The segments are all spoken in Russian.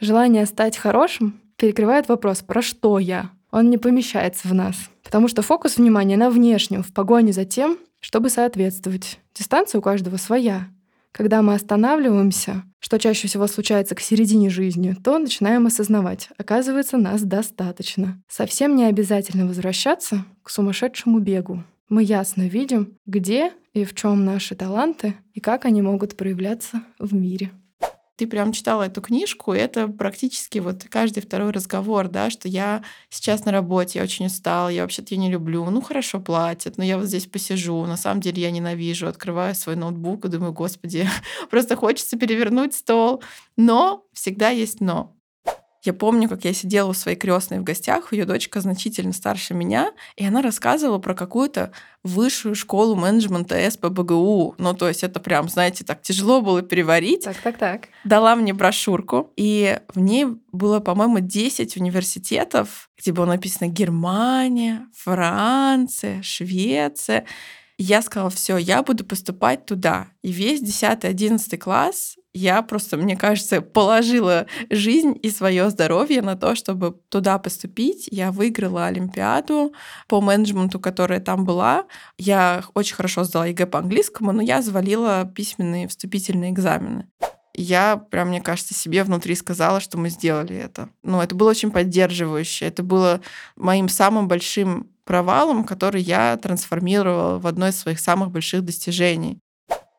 Желание стать хорошим перекрывает вопрос «про что я?». Он не помещается в нас, потому что фокус внимания на внешнем, в погоне за тем, чтобы соответствовать. Дистанция у каждого своя. Когда мы останавливаемся, что чаще всего случается к середине жизни, то начинаем осознавать, оказывается, нас достаточно. Совсем не обязательно возвращаться к сумасшедшему бегу. Мы ясно видим, где и в чем наши таланты и как они могут проявляться в мире ты прям читала эту книжку, и это практически вот каждый второй разговор, да, что я сейчас на работе, я очень устала, я вообще-то ее не люблю, ну хорошо платят, но я вот здесь посижу, на самом деле я ненавижу, открываю свой ноутбук и думаю, господи, просто хочется перевернуть стол, но всегда есть но. Я помню, как я сидела у своей крестной в гостях, ее дочка значительно старше меня, и она рассказывала про какую-то высшую школу менеджмента СПБГУ. Ну, то есть это прям, знаете, так тяжело было переварить. Так, так, так. Дала мне брошюрку, и в ней было, по-моему, 10 университетов, где было написано Германия, Франция, Швеция. я сказала, все, я буду поступать туда. И весь 10-11 класс я просто, мне кажется, положила жизнь и свое здоровье на то, чтобы туда поступить. Я выиграла Олимпиаду по менеджменту, которая там была. Я очень хорошо сдала ЕГЭ по английскому, но я завалила письменные вступительные экзамены. Я прям, мне кажется, себе внутри сказала, что мы сделали это. Ну, это было очень поддерживающе. Это было моим самым большим провалом, который я трансформировала в одно из своих самых больших достижений.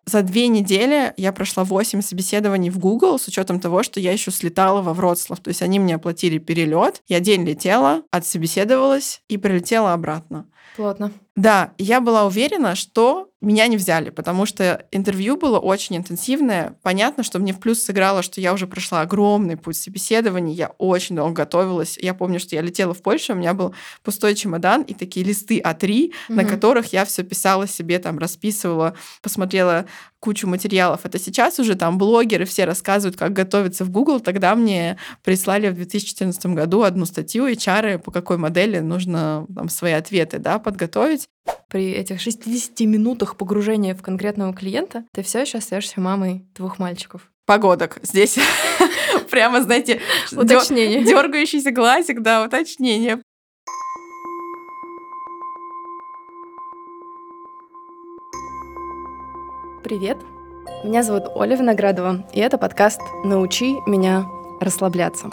За две недели я прошла 8 собеседований в Google с учетом того, что я еще слетала во Вроцлав. То есть они мне оплатили перелет. Я день летела, отсобеседовалась и прилетела обратно. Плотно. Да, я была уверена, что меня не взяли, потому что интервью было очень интенсивное. Понятно, что мне в плюс сыграло, что я уже прошла огромный путь собеседований, я очень долго готовилась. Я помню, что я летела в Польшу, у меня был пустой чемодан и такие листы А3, угу. на которых я все писала себе, там расписывала, посмотрела кучу материалов. Это сейчас уже там блогеры все рассказывают, как готовиться в Google. Тогда мне прислали в 2014 году одну статью HR, по какой модели нужно там свои ответы да, подготовить. При этих 60 минутах погружения в конкретного клиента ты все еще остаешься мамой двух мальчиков. Погодок. Здесь прямо, знаете, уточнение. Дергающийся глазик, да, уточнение. Привет, меня зовут Оля Виноградова, и это подкаст «Научи меня расслабляться».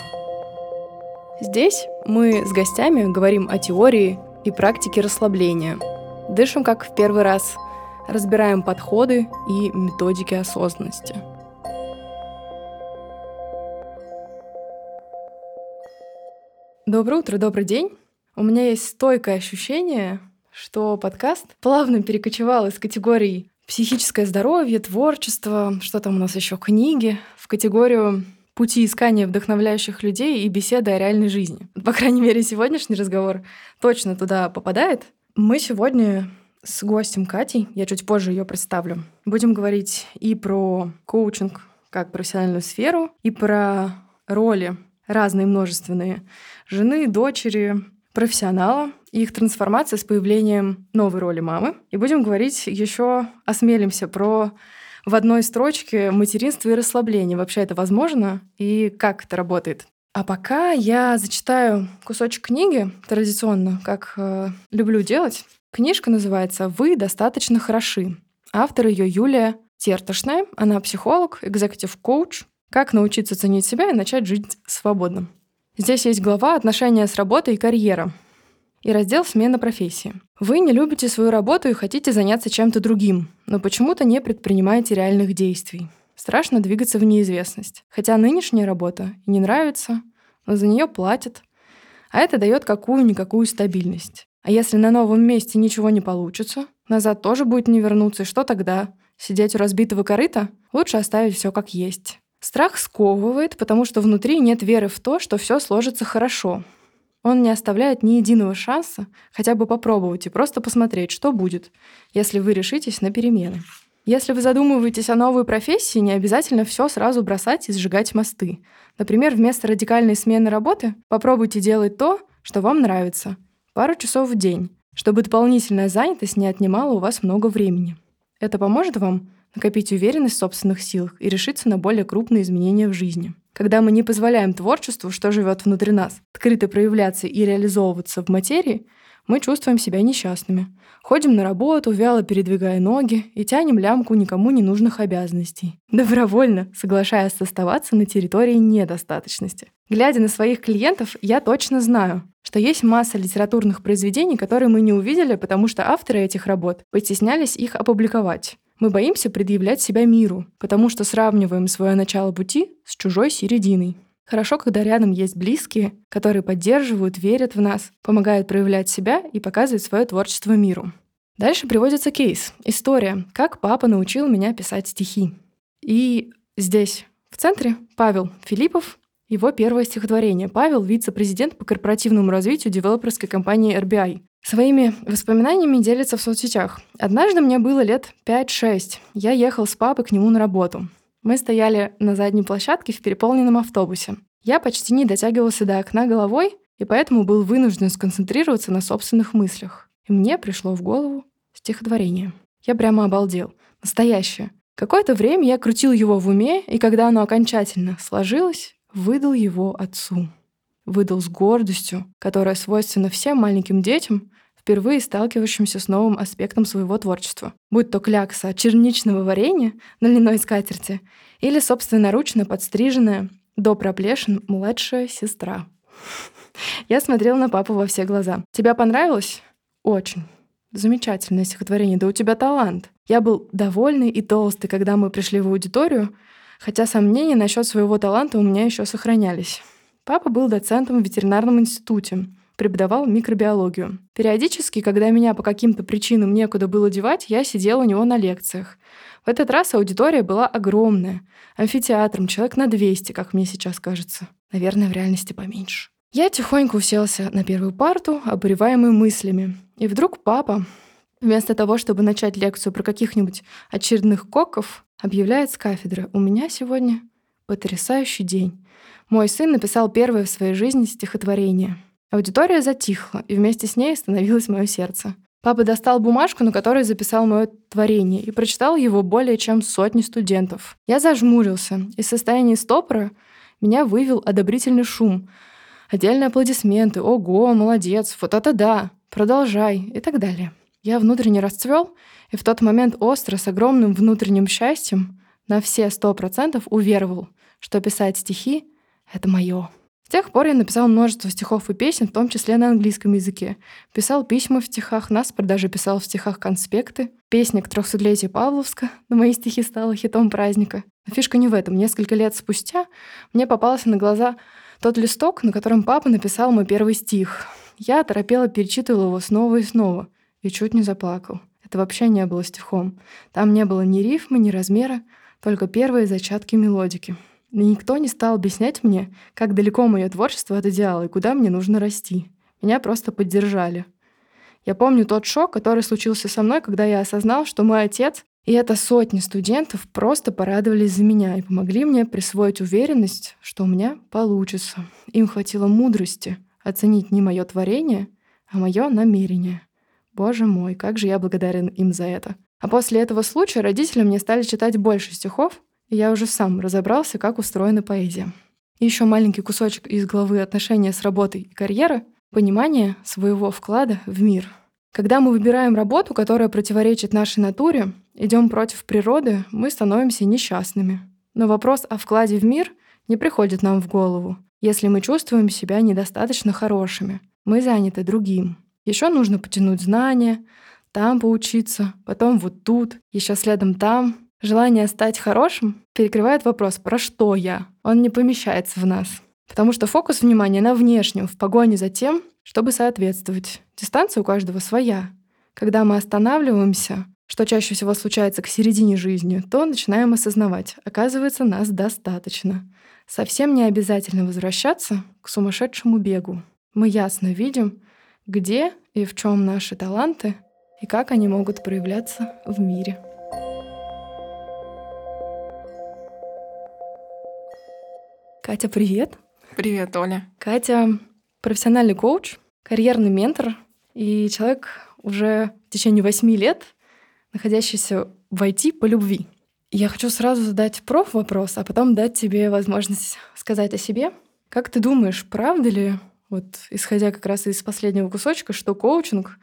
Здесь мы с гостями говорим о теории и практике расслабления. Дышим как в первый раз, разбираем подходы и методики осознанности. Доброе утро, добрый день. У меня есть стойкое ощущение, что подкаст плавно перекочевал из категории психическое здоровье, творчество, что там у нас еще, книги, в категорию пути искания вдохновляющих людей и беседы о реальной жизни. По крайней мере, сегодняшний разговор точно туда попадает. Мы сегодня с гостем Катей, я чуть позже ее представлю, будем говорить и про коучинг как профессиональную сферу, и про роли разные множественные жены, дочери, профессионала их трансформация с появлением новой роли мамы. И будем говорить еще, осмелимся про в одной строчке материнство и расслабление. Вообще это возможно и как это работает? А пока я зачитаю кусочек книги традиционно, как э, люблю делать. Книжка называется «Вы достаточно хороши». Автор ее Юлия Тертошная. Она психолог, экзекутив коуч. Как научиться ценить себя и начать жить свободно. Здесь есть глава «Отношения с работой и карьера» и раздел «Смена профессии». Вы не любите свою работу и хотите заняться чем-то другим, но почему-то не предпринимаете реальных действий. Страшно двигаться в неизвестность. Хотя нынешняя работа не нравится, но за нее платят. А это дает какую-никакую стабильность. А если на новом месте ничего не получится, назад тоже будет не вернуться, и что тогда? Сидеть у разбитого корыта? Лучше оставить все как есть. Страх сковывает, потому что внутри нет веры в то, что все сложится хорошо. Он не оставляет ни единого шанса хотя бы попробовать и просто посмотреть, что будет, если вы решитесь на перемены. Если вы задумываетесь о новой профессии, не обязательно все сразу бросать и сжигать мосты. Например, вместо радикальной смены работы попробуйте делать то, что вам нравится. Пару часов в день, чтобы дополнительная занятость не отнимала у вас много времени. Это поможет вам накопить уверенность в собственных силах и решиться на более крупные изменения в жизни. Когда мы не позволяем творчеству, что живет внутри нас, открыто проявляться и реализовываться в материи, мы чувствуем себя несчастными. Ходим на работу, вяло передвигая ноги и тянем лямку никому не нужных обязанностей. Добровольно соглашаясь оставаться на территории недостаточности. Глядя на своих клиентов, я точно знаю, что есть масса литературных произведений, которые мы не увидели, потому что авторы этих работ постеснялись их опубликовать. Мы боимся предъявлять себя миру, потому что сравниваем свое начало пути с чужой серединой. Хорошо, когда рядом есть близкие, которые поддерживают, верят в нас, помогают проявлять себя и показывать свое творчество миру. Дальше приводится кейс, история, как папа научил меня писать стихи. И здесь, в центре, Павел Филиппов, его первое стихотворение. Павел — вице-президент по корпоративному развитию девелоперской компании RBI. Своими воспоминаниями делится в соцсетях. «Однажды мне было лет 5-6. Я ехал с папой к нему на работу. Мы стояли на задней площадке в переполненном автобусе. Я почти не дотягивался до окна головой, и поэтому был вынужден сконцентрироваться на собственных мыслях. И мне пришло в голову стихотворение. Я прямо обалдел. Настоящее. Какое-то время я крутил его в уме, и когда оно окончательно сложилось, выдал его отцу. Выдал с гордостью, которая свойственна всем маленьким детям, впервые сталкивающимся с новым аспектом своего творчества. Будь то клякса черничного варенья на льняной скатерти или собственноручно подстриженная до проплешин младшая сестра. Я смотрел на папу во все глаза. «Тебе понравилось?» «Очень. Замечательное стихотворение. Да у тебя талант». Я был довольный и толстый, когда мы пришли в аудиторию, хотя сомнения насчет своего таланта у меня еще сохранялись. Папа был доцентом в ветеринарном институте, преподавал микробиологию. Периодически, когда меня по каким-то причинам некуда было девать, я сидела у него на лекциях. В этот раз аудитория была огромная, амфитеатром, человек на 200, как мне сейчас кажется. Наверное, в реальности поменьше. Я тихонько уселся на первую парту, обуреваемый мыслями. И вдруг папа, вместо того, чтобы начать лекцию про каких-нибудь очередных коков, объявляет с кафедры «У меня сегодня потрясающий день. Мой сын написал первое в своей жизни стихотворение — Аудитория затихла, и вместе с ней становилось мое сердце. Папа достал бумажку, на которой записал мое творение, и прочитал его более чем сотни студентов. Я зажмурился. Из состояния стопора меня вывел одобрительный шум. Отдельные аплодисменты. «Ого, молодец! Вот это да! Продолжай!» и так далее. Я внутренне расцвел, и в тот момент остро, с огромным внутренним счастьем, на все сто процентов уверовал, что писать стихи — это мое. С тех пор я написал множество стихов и песен, в том числе на английском языке. Писал письма в стихах, нас даже писал в стихах конспекты. Песня к трехсотлетию Павловска на мои стихи стала хитом праздника. Но фишка не в этом. Несколько лет спустя мне попался на глаза тот листок, на котором папа написал мой первый стих. Я торопела перечитывала его снова и снова и чуть не заплакал. Это вообще не было стихом. Там не было ни рифмы, ни размера, только первые зачатки мелодики. И никто не стал объяснять мне, как далеко мое творчество от идеала и куда мне нужно расти. Меня просто поддержали. Я помню тот шок, который случился со мной, когда я осознал, что мой отец и это сотни студентов просто порадовались за меня и помогли мне присвоить уверенность, что у меня получится. Им хватило мудрости оценить не мое творение, а мое намерение. Боже мой, как же я благодарен им за это. А после этого случая родители мне стали читать больше стихов, я уже сам разобрался, как устроена поэзия. Еще маленький кусочек из главы «Отношения с работой и карьера» — понимание своего вклада в мир. Когда мы выбираем работу, которая противоречит нашей натуре, идем против природы, мы становимся несчастными. Но вопрос о вкладе в мир не приходит нам в голову, если мы чувствуем себя недостаточно хорошими. Мы заняты другим. Еще нужно потянуть знания, там поучиться, потом вот тут, еще следом там, Желание стать хорошим перекрывает вопрос «про что я?». Он не помещается в нас. Потому что фокус внимания на внешнем, в погоне за тем, чтобы соответствовать. Дистанция у каждого своя. Когда мы останавливаемся, что чаще всего случается к середине жизни, то начинаем осознавать, оказывается, нас достаточно. Совсем не обязательно возвращаться к сумасшедшему бегу. Мы ясно видим, где и в чем наши таланты и как они могут проявляться в мире. Катя, привет. Привет, Оля. Катя — профессиональный коуч, карьерный ментор и человек уже в течение восьми лет, находящийся в IT по любви. Я хочу сразу задать проф вопрос, а потом дать тебе возможность сказать о себе. Как ты думаешь, правда ли, вот исходя как раз из последнего кусочка, что коучинг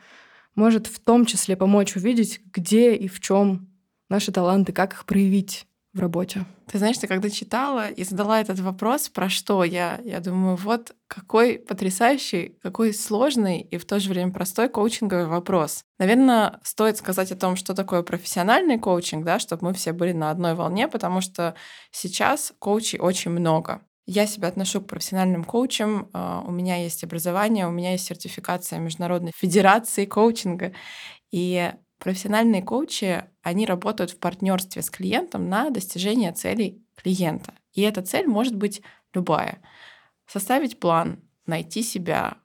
может в том числе помочь увидеть, где и в чем наши таланты, как их проявить в работе? Ты знаешь, ты когда читала и задала этот вопрос, про что я, я думаю, вот какой потрясающий, какой сложный и в то же время простой коучинговый вопрос. Наверное, стоит сказать о том, что такое профессиональный коучинг, да, чтобы мы все были на одной волне, потому что сейчас коучей очень много. Я себя отношу к профессиональным коучам. А, у меня есть образование, у меня есть сертификация Международной Федерации коучинга. И профессиональные коучи, они работают в партнерстве с клиентом на достижение целей клиента. И эта цель может быть любая. Составить план, найти себя,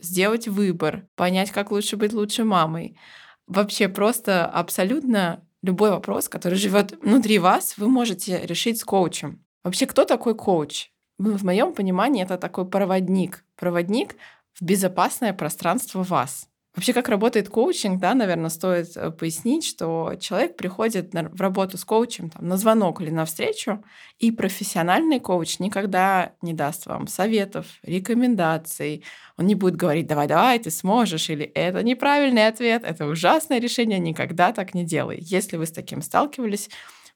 сделать выбор, понять, как лучше быть лучшей мамой. Вообще просто абсолютно любой вопрос, который живет внутри вас, вы можете решить с коучем. Вообще, кто такой коуч? в моем понимании это такой проводник. Проводник в безопасное пространство вас. Вообще, как работает коучинг, да, наверное, стоит э, пояснить, что человек приходит в работу с коучем там, на звонок или на встречу, и профессиональный коуч никогда не даст вам советов, рекомендаций. Он не будет говорить, давай, давай, ты сможешь, или это неправильный ответ, это ужасное решение, никогда так не делай. Если вы с таким сталкивались,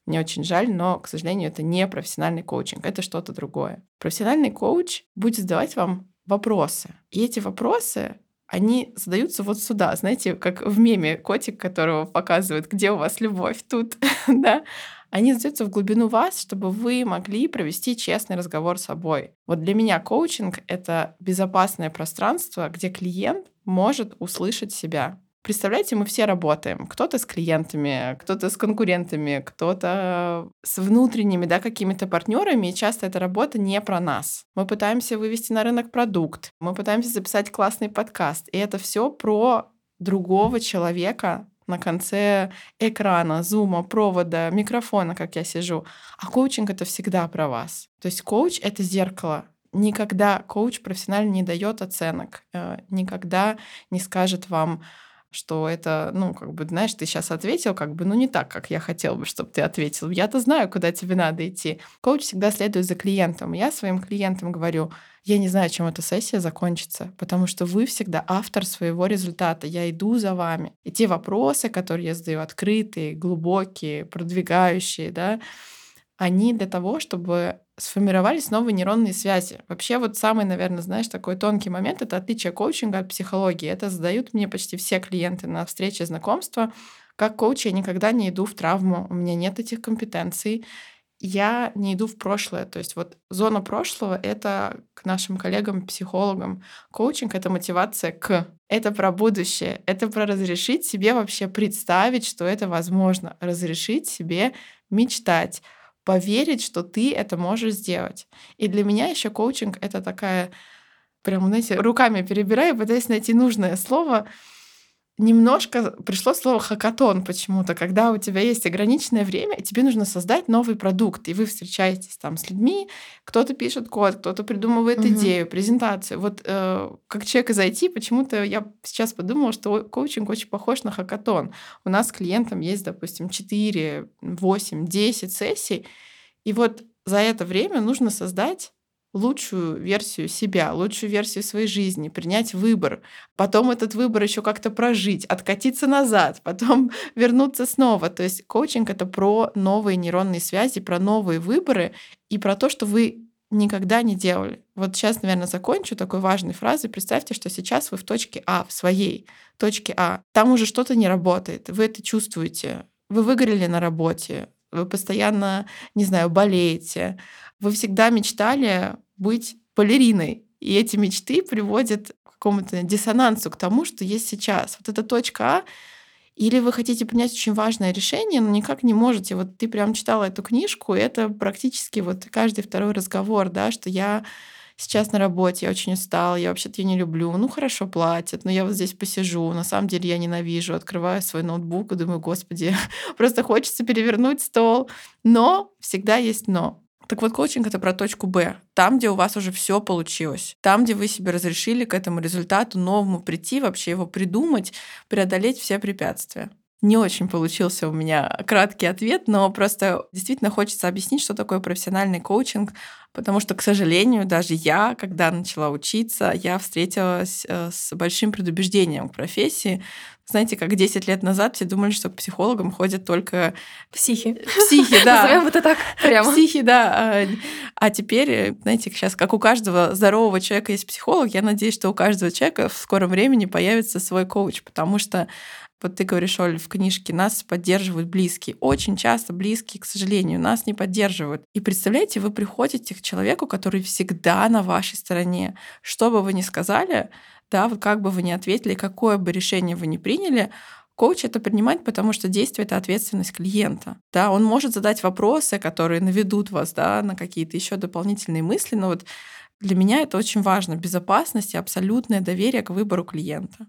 мне очень жаль, но, к сожалению, это не профессиональный коучинг, это что-то другое. Профессиональный коуч будет задавать вам вопросы. И эти вопросы они задаются вот сюда, знаете, как в меме котик, которого показывают, где у вас любовь, тут, да, они задаются в глубину вас, чтобы вы могли провести честный разговор с собой. Вот для меня коучинг — это безопасное пространство, где клиент может услышать себя. Представляете, мы все работаем. Кто-то с клиентами, кто-то с конкурентами, кто-то с внутренними, да, какими-то партнерами. И часто эта работа не про нас. Мы пытаемся вывести на рынок продукт, мы пытаемся записать классный подкаст. И это все про другого человека на конце экрана, зума, провода, микрофона, как я сижу. А коучинг это всегда про вас. То есть коуч это зеркало никогда коуч профессионально не дает оценок, э, никогда не скажет вам, что это, ну, как бы, знаешь, ты сейчас ответил, как бы, ну, не так, как я хотел бы, чтобы ты ответил. Я-то знаю, куда тебе надо идти. Коуч всегда следует за клиентом. Я своим клиентам говорю, я не знаю, чем эта сессия закончится, потому что вы всегда автор своего результата. Я иду за вами. И те вопросы, которые я задаю, открытые, глубокие, продвигающие, да, они для того, чтобы сформировались новые нейронные связи. Вообще вот самый, наверное, знаешь, такой тонкий момент — это отличие коучинга от психологии. Это задают мне почти все клиенты на встрече знакомства. Как коуч я никогда не иду в травму, у меня нет этих компетенций, я не иду в прошлое. То есть вот зона прошлого — это к нашим коллегам-психологам. Коучинг — это мотивация к. Это про будущее. Это про разрешить себе вообще представить, что это возможно. Разрешить себе мечтать поверить, что ты это можешь сделать. И для меня еще коучинг — это такая, прям, знаете, руками перебираю, пытаясь найти нужное слово — немножко пришло слово хакатон почему-то, когда у тебя есть ограниченное время, и тебе нужно создать новый продукт, и вы встречаетесь там с людьми, кто-то пишет код, кто-то придумывает угу. идею, презентацию. Вот э, как человек из IT, почему-то я сейчас подумала, что коучинг очень похож на хакатон. У нас с клиентом есть, допустим, 4, 8, 10 сессий, и вот за это время нужно создать лучшую версию себя, лучшую версию своей жизни, принять выбор, потом этот выбор еще как-то прожить, откатиться назад, потом вернуться снова. То есть коучинг это про новые нейронные связи, про новые выборы и про то, что вы никогда не делали. Вот сейчас, наверное, закончу такой важной фразой. Представьте, что сейчас вы в точке А, в своей точке А. Там уже что-то не работает, вы это чувствуете. Вы выгорели на работе, вы постоянно, не знаю, болеете, вы всегда мечтали быть балериной. И эти мечты приводят к какому-то диссонансу, к тому, что есть сейчас. Вот эта точка А, или вы хотите принять очень важное решение, но никак не можете. Вот ты прям читала эту книжку, и это практически вот каждый второй разговор, да, что я сейчас на работе, я очень устала, я вообще-то ее не люблю. Ну, хорошо платят, но я вот здесь посижу. На самом деле я ненавижу. Открываю свой ноутбук и думаю, господи, просто хочется перевернуть стол. Но всегда есть но. Так вот, коучинг это про точку Б. Там, где у вас уже все получилось. Там, где вы себе разрешили к этому результату новому прийти, вообще его придумать, преодолеть все препятствия. Не очень получился у меня краткий ответ, но просто действительно хочется объяснить, что такое профессиональный коучинг, потому что, к сожалению, даже я, когда начала учиться, я встретилась э, с большим предубеждением к профессии. Знаете, как 10 лет назад все думали, что к психологам ходят только психи. Психи, да. Назовем это так прямо. Психи, да. А, а теперь, знаете, сейчас, как у каждого здорового человека есть психолог, я надеюсь, что у каждого человека в скором времени появится свой коуч, потому что вот ты говоришь, Оль, в книжке нас поддерживают близкие. Очень часто близкие, к сожалению, нас не поддерживают. И представляете, вы приходите к человеку, который всегда на вашей стороне. Что бы вы ни сказали, да, вот как бы вы ни ответили, какое бы решение вы ни приняли, коуч это принимает, потому что действие — это ответственность клиента. Да, он может задать вопросы, которые наведут вас да, на какие-то еще дополнительные мысли, но вот для меня это очень важно. Безопасность и абсолютное доверие к выбору клиента.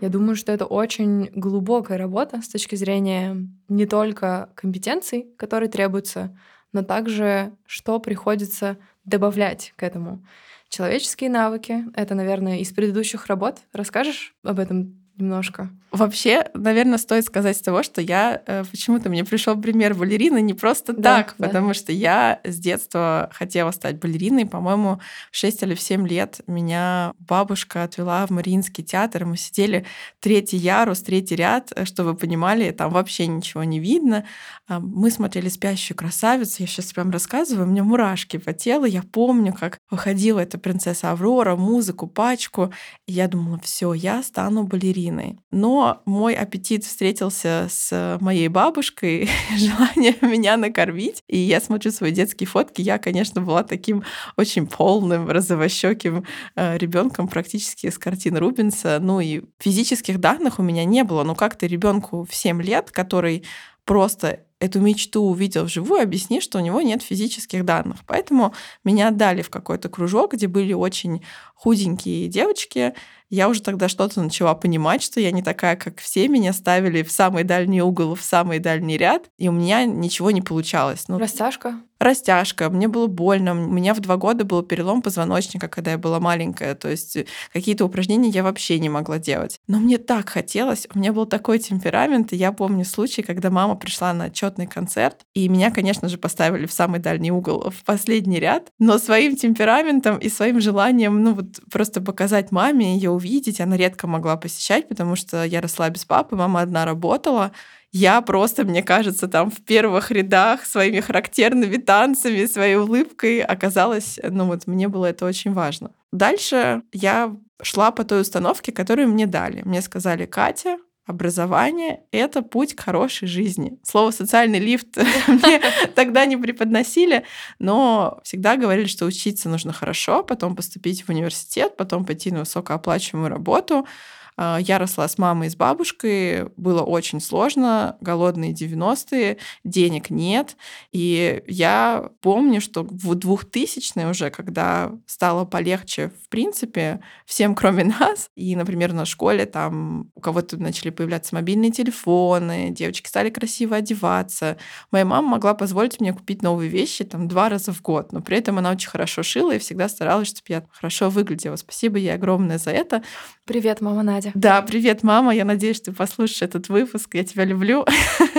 Я думаю, что это очень глубокая работа с точки зрения не только компетенций, которые требуются, но также что приходится добавлять к этому. Человеческие навыки — это, наверное, из предыдущих работ. Расскажешь об этом немножко? Вообще, наверное, стоит сказать с того, что я э, почему-то мне пришел пример балерины не просто да, так, да. потому что я с детства хотела стать балериной. По-моему, в 6 или в 7 лет меня бабушка отвела в Мариинский театр, мы сидели третий ярус, третий ряд, э, чтобы вы понимали, там вообще ничего не видно. А, мы смотрели «Спящую красавицу», я сейчас прям рассказываю, у меня мурашки по телу. Я помню, как выходила эта принцесса Аврора, музыку, пачку, и я думала, все, я стану балериной. Но мой аппетит встретился с моей бабушкой, желание меня накормить. И я смотрю свои детские фотки. Я, конечно, была таким очень полным, розовощеким э, ребенком практически с картин Рубинса. Ну и физических данных у меня не было. Но как-то ребенку в 7 лет, который просто эту мечту увидел вживую, объясни, что у него нет физических данных. Поэтому меня отдали в какой-то кружок, где были очень худенькие девочки, я уже тогда что-то начала понимать, что я не такая, как все. Меня ставили в самый дальний угол, в самый дальний ряд, и у меня ничего не получалось. Ну, Растяжка? растяжка, мне было больно. У меня в два года был перелом позвоночника, когда я была маленькая. То есть э, какие-то упражнения я вообще не могла делать. Но мне так хотелось. У меня был такой темперамент. И я помню случай, когда мама пришла на отчетный концерт, и меня, конечно же, поставили в самый дальний угол, в последний ряд. Но своим темпераментом и своим желанием, ну вот просто показать маме, ее увидеть, она редко могла посещать, потому что я росла без папы, мама одна работала, я просто, мне кажется, там в первых рядах своими характерными танцами, своей улыбкой оказалась, ну вот мне было это очень важно. Дальше я шла по той установке, которую мне дали. Мне сказали, Катя, образование — это путь к хорошей жизни. Слово «социальный лифт» мне тогда не преподносили, но всегда говорили, что учиться нужно хорошо, потом поступить в университет, потом пойти на высокооплачиваемую работу — я росла с мамой и с бабушкой, было очень сложно, голодные 90-е, денег нет. И я помню, что в 2000-е уже, когда стало полегче, в принципе, всем кроме нас, и, например, на школе там у кого-то начали появляться мобильные телефоны, девочки стали красиво одеваться. Моя мама могла позволить мне купить новые вещи там два раза в год, но при этом она очень хорошо шила и всегда старалась, чтобы я хорошо выглядела. Спасибо ей огромное за это. Привет, мама Надя. Надя. Да, привет, мама. Я надеюсь, ты послушаешь этот выпуск. Я тебя люблю.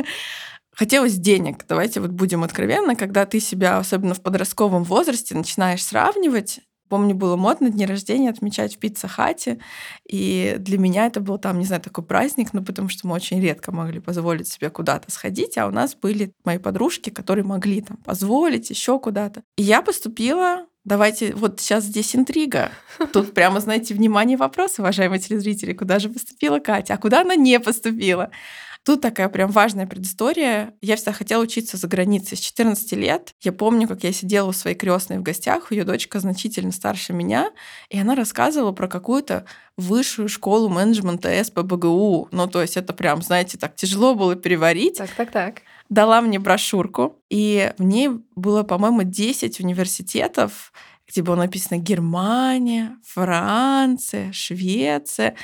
Хотелось денег. Давайте вот будем откровенны, когда ты себя, особенно в подростковом возрасте, начинаешь сравнивать, Помню, было модно дни рождения отмечать в пицца-хате, и для меня это был там, не знаю, такой праздник, ну, потому что мы очень редко могли позволить себе куда-то сходить, а у нас были мои подружки, которые могли там позволить еще куда-то. И я поступила Давайте, вот сейчас здесь интрига. Тут прямо, знаете, внимание, вопрос, уважаемые телезрители, куда же поступила Катя, а куда она не поступила? Тут такая прям важная предыстория. Я всегда хотела учиться за границей с 14 лет. Я помню, как я сидела у своей крестной в гостях, ее дочка значительно старше меня, и она рассказывала про какую-то высшую школу менеджмента СПБГУ. Ну, то есть это прям, знаете, так тяжело было переварить. Так, так, так дала мне брошюрку, и в ней было, по-моему, 10 университетов, где было написано Германия, Франция, Швеция.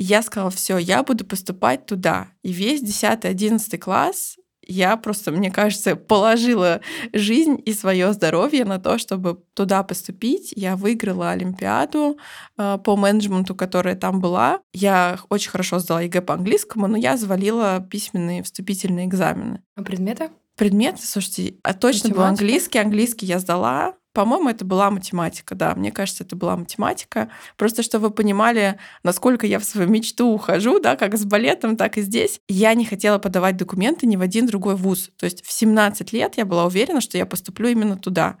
И я сказала, все, я буду поступать туда. И весь 10-11 класс я просто, мне кажется, положила жизнь и свое здоровье на то, чтобы туда поступить. Я выиграла Олимпиаду э, по менеджменту, которая там была. Я очень хорошо сдала ЕГЭ по английскому, но я завалила письменные вступительные экзамены. А предметы? Предметы, слушайте, а точно был английский. Английский я сдала. По-моему, это была математика, да. Мне кажется, это была математика. Просто, чтобы вы понимали, насколько я в свою мечту ухожу, да, как с балетом, так и здесь. Я не хотела подавать документы ни в один другой вуз. То есть в 17 лет я была уверена, что я поступлю именно туда.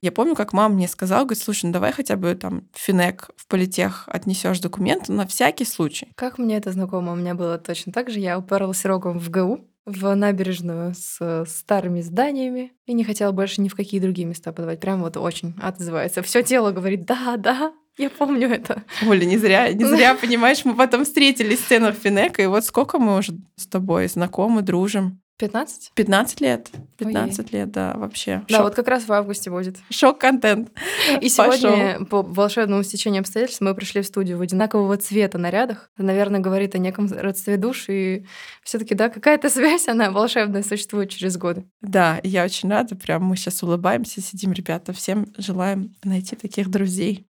Я помню, как мама мне сказала, говорит, слушай, ну давай хотя бы там Финек, в политех отнесешь документы на всякий случай. Как мне это знакомо? У меня было точно так же. Я уперлась рогом в ГУ, в набережную с старыми зданиями и не хотела больше ни в какие другие места подавать. Прям вот очень отзывается. Все тело говорит, да, да, я помню это. Оля, не зря, не зря, понимаешь, мы потом встретились в сценах Финека, и вот сколько мы уже с тобой знакомы, дружим. 15? 15 лет. 15 Ой. лет, да, вообще. Да, Шок. вот как раз в августе будет. Шок-контент. И сегодня Пошел. по волшебному стечению обстоятельств мы пришли в студию в одинакового цвета нарядах. Это, наверное, говорит о неком родстве душ. И все таки да, какая-то связь, она волшебная, существует через годы. Да, я очень рада. Прям мы сейчас улыбаемся, сидим, ребята. Всем желаем найти таких друзей.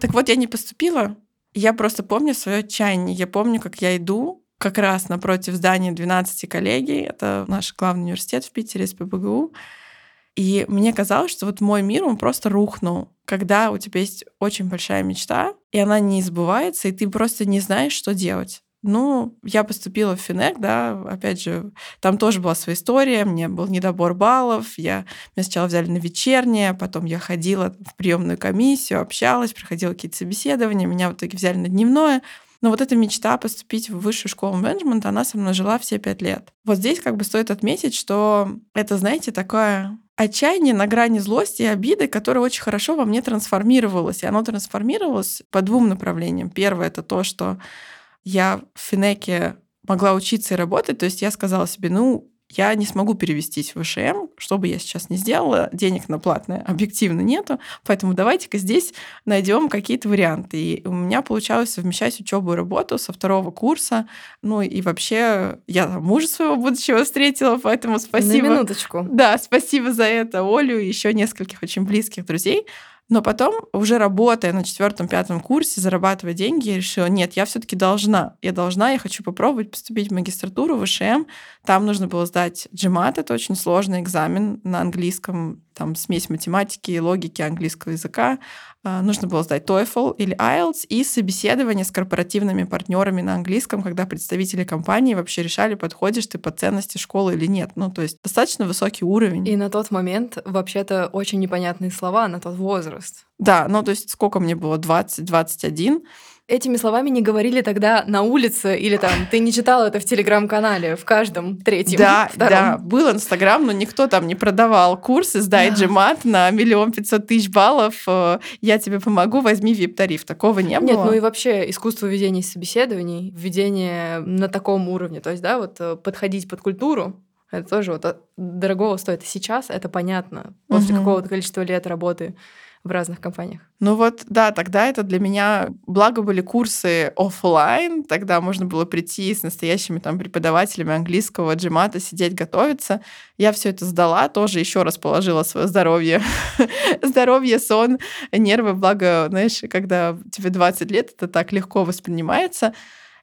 Так вот, я не поступила я просто помню свое отчаяние. Я помню, как я иду как раз напротив здания 12 коллегий. Это наш главный университет в Питере, СПБГУ. И мне казалось, что вот мой мир, он просто рухнул, когда у тебя есть очень большая мечта, и она не сбывается, и ты просто не знаешь, что делать. Ну, я поступила в Финек, да, опять же, там тоже была своя история, мне был недобор баллов, я, меня сначала взяли на вечернее, потом я ходила в приемную комиссию, общалась, проходила какие-то собеседования, меня в итоге взяли на дневное, но вот эта мечта поступить в высшую школу менеджмента, она со мной жила все пять лет. Вот здесь как бы стоит отметить, что это, знаете, такое отчаяние на грани злости и обиды, которое очень хорошо во мне трансформировалось. И оно трансформировалось по двум направлениям. Первое — это то, что я в Финеке могла учиться и работать, то есть я сказала себе, ну, я не смогу перевестись в ВШМ, что бы я сейчас не сделала, денег на платное объективно нету, поэтому давайте-ка здесь найдем какие-то варианты. И у меня получалось совмещать учебу и работу со второго курса, ну и вообще я там мужа своего будущего встретила, поэтому спасибо. На минуточку. Да, спасибо за это Олю и еще нескольких очень близких друзей. Но потом, уже работая на четвертом-пятом курсе, зарабатывая деньги, я решила, нет, я все-таки должна. Я должна, я хочу попробовать поступить в магистратуру в ВШМ. Там нужно было сдать GMAT, это очень сложный экзамен на английском, там смесь математики и логики английского языка. А, нужно было сдать TOEFL или IELTS и собеседование с корпоративными партнерами на английском, когда представители компании вообще решали, подходишь ты по ценности школы или нет. Ну, то есть достаточно высокий уровень. И на тот момент вообще-то очень непонятные слова на тот возраст. Да, ну то есть сколько мне было, 20-21, этими словами не говорили тогда на улице или там ты не читал это в телеграм-канале в каждом третьем. Да, втором. да, был Инстаграм, но никто там не продавал курсы сдай джимат на миллион пятьсот тысяч баллов. Э, я тебе помогу, возьми вип-тариф. Такого не было. Нет, ну и вообще искусство ведения собеседований, введение на таком уровне, то есть, да, вот э, подходить под культуру, это тоже вот дорогого стоит. Сейчас это понятно после угу. какого-то количества лет работы в разных компаниях. Ну вот, да, тогда это для меня, благо были курсы офлайн, тогда можно было прийти с настоящими там преподавателями английского, джимата, сидеть, готовиться. Я все это сдала, тоже еще раз положила свое здоровье. здоровье, сон, нервы, благо, знаешь, когда тебе 20 лет, это так легко воспринимается.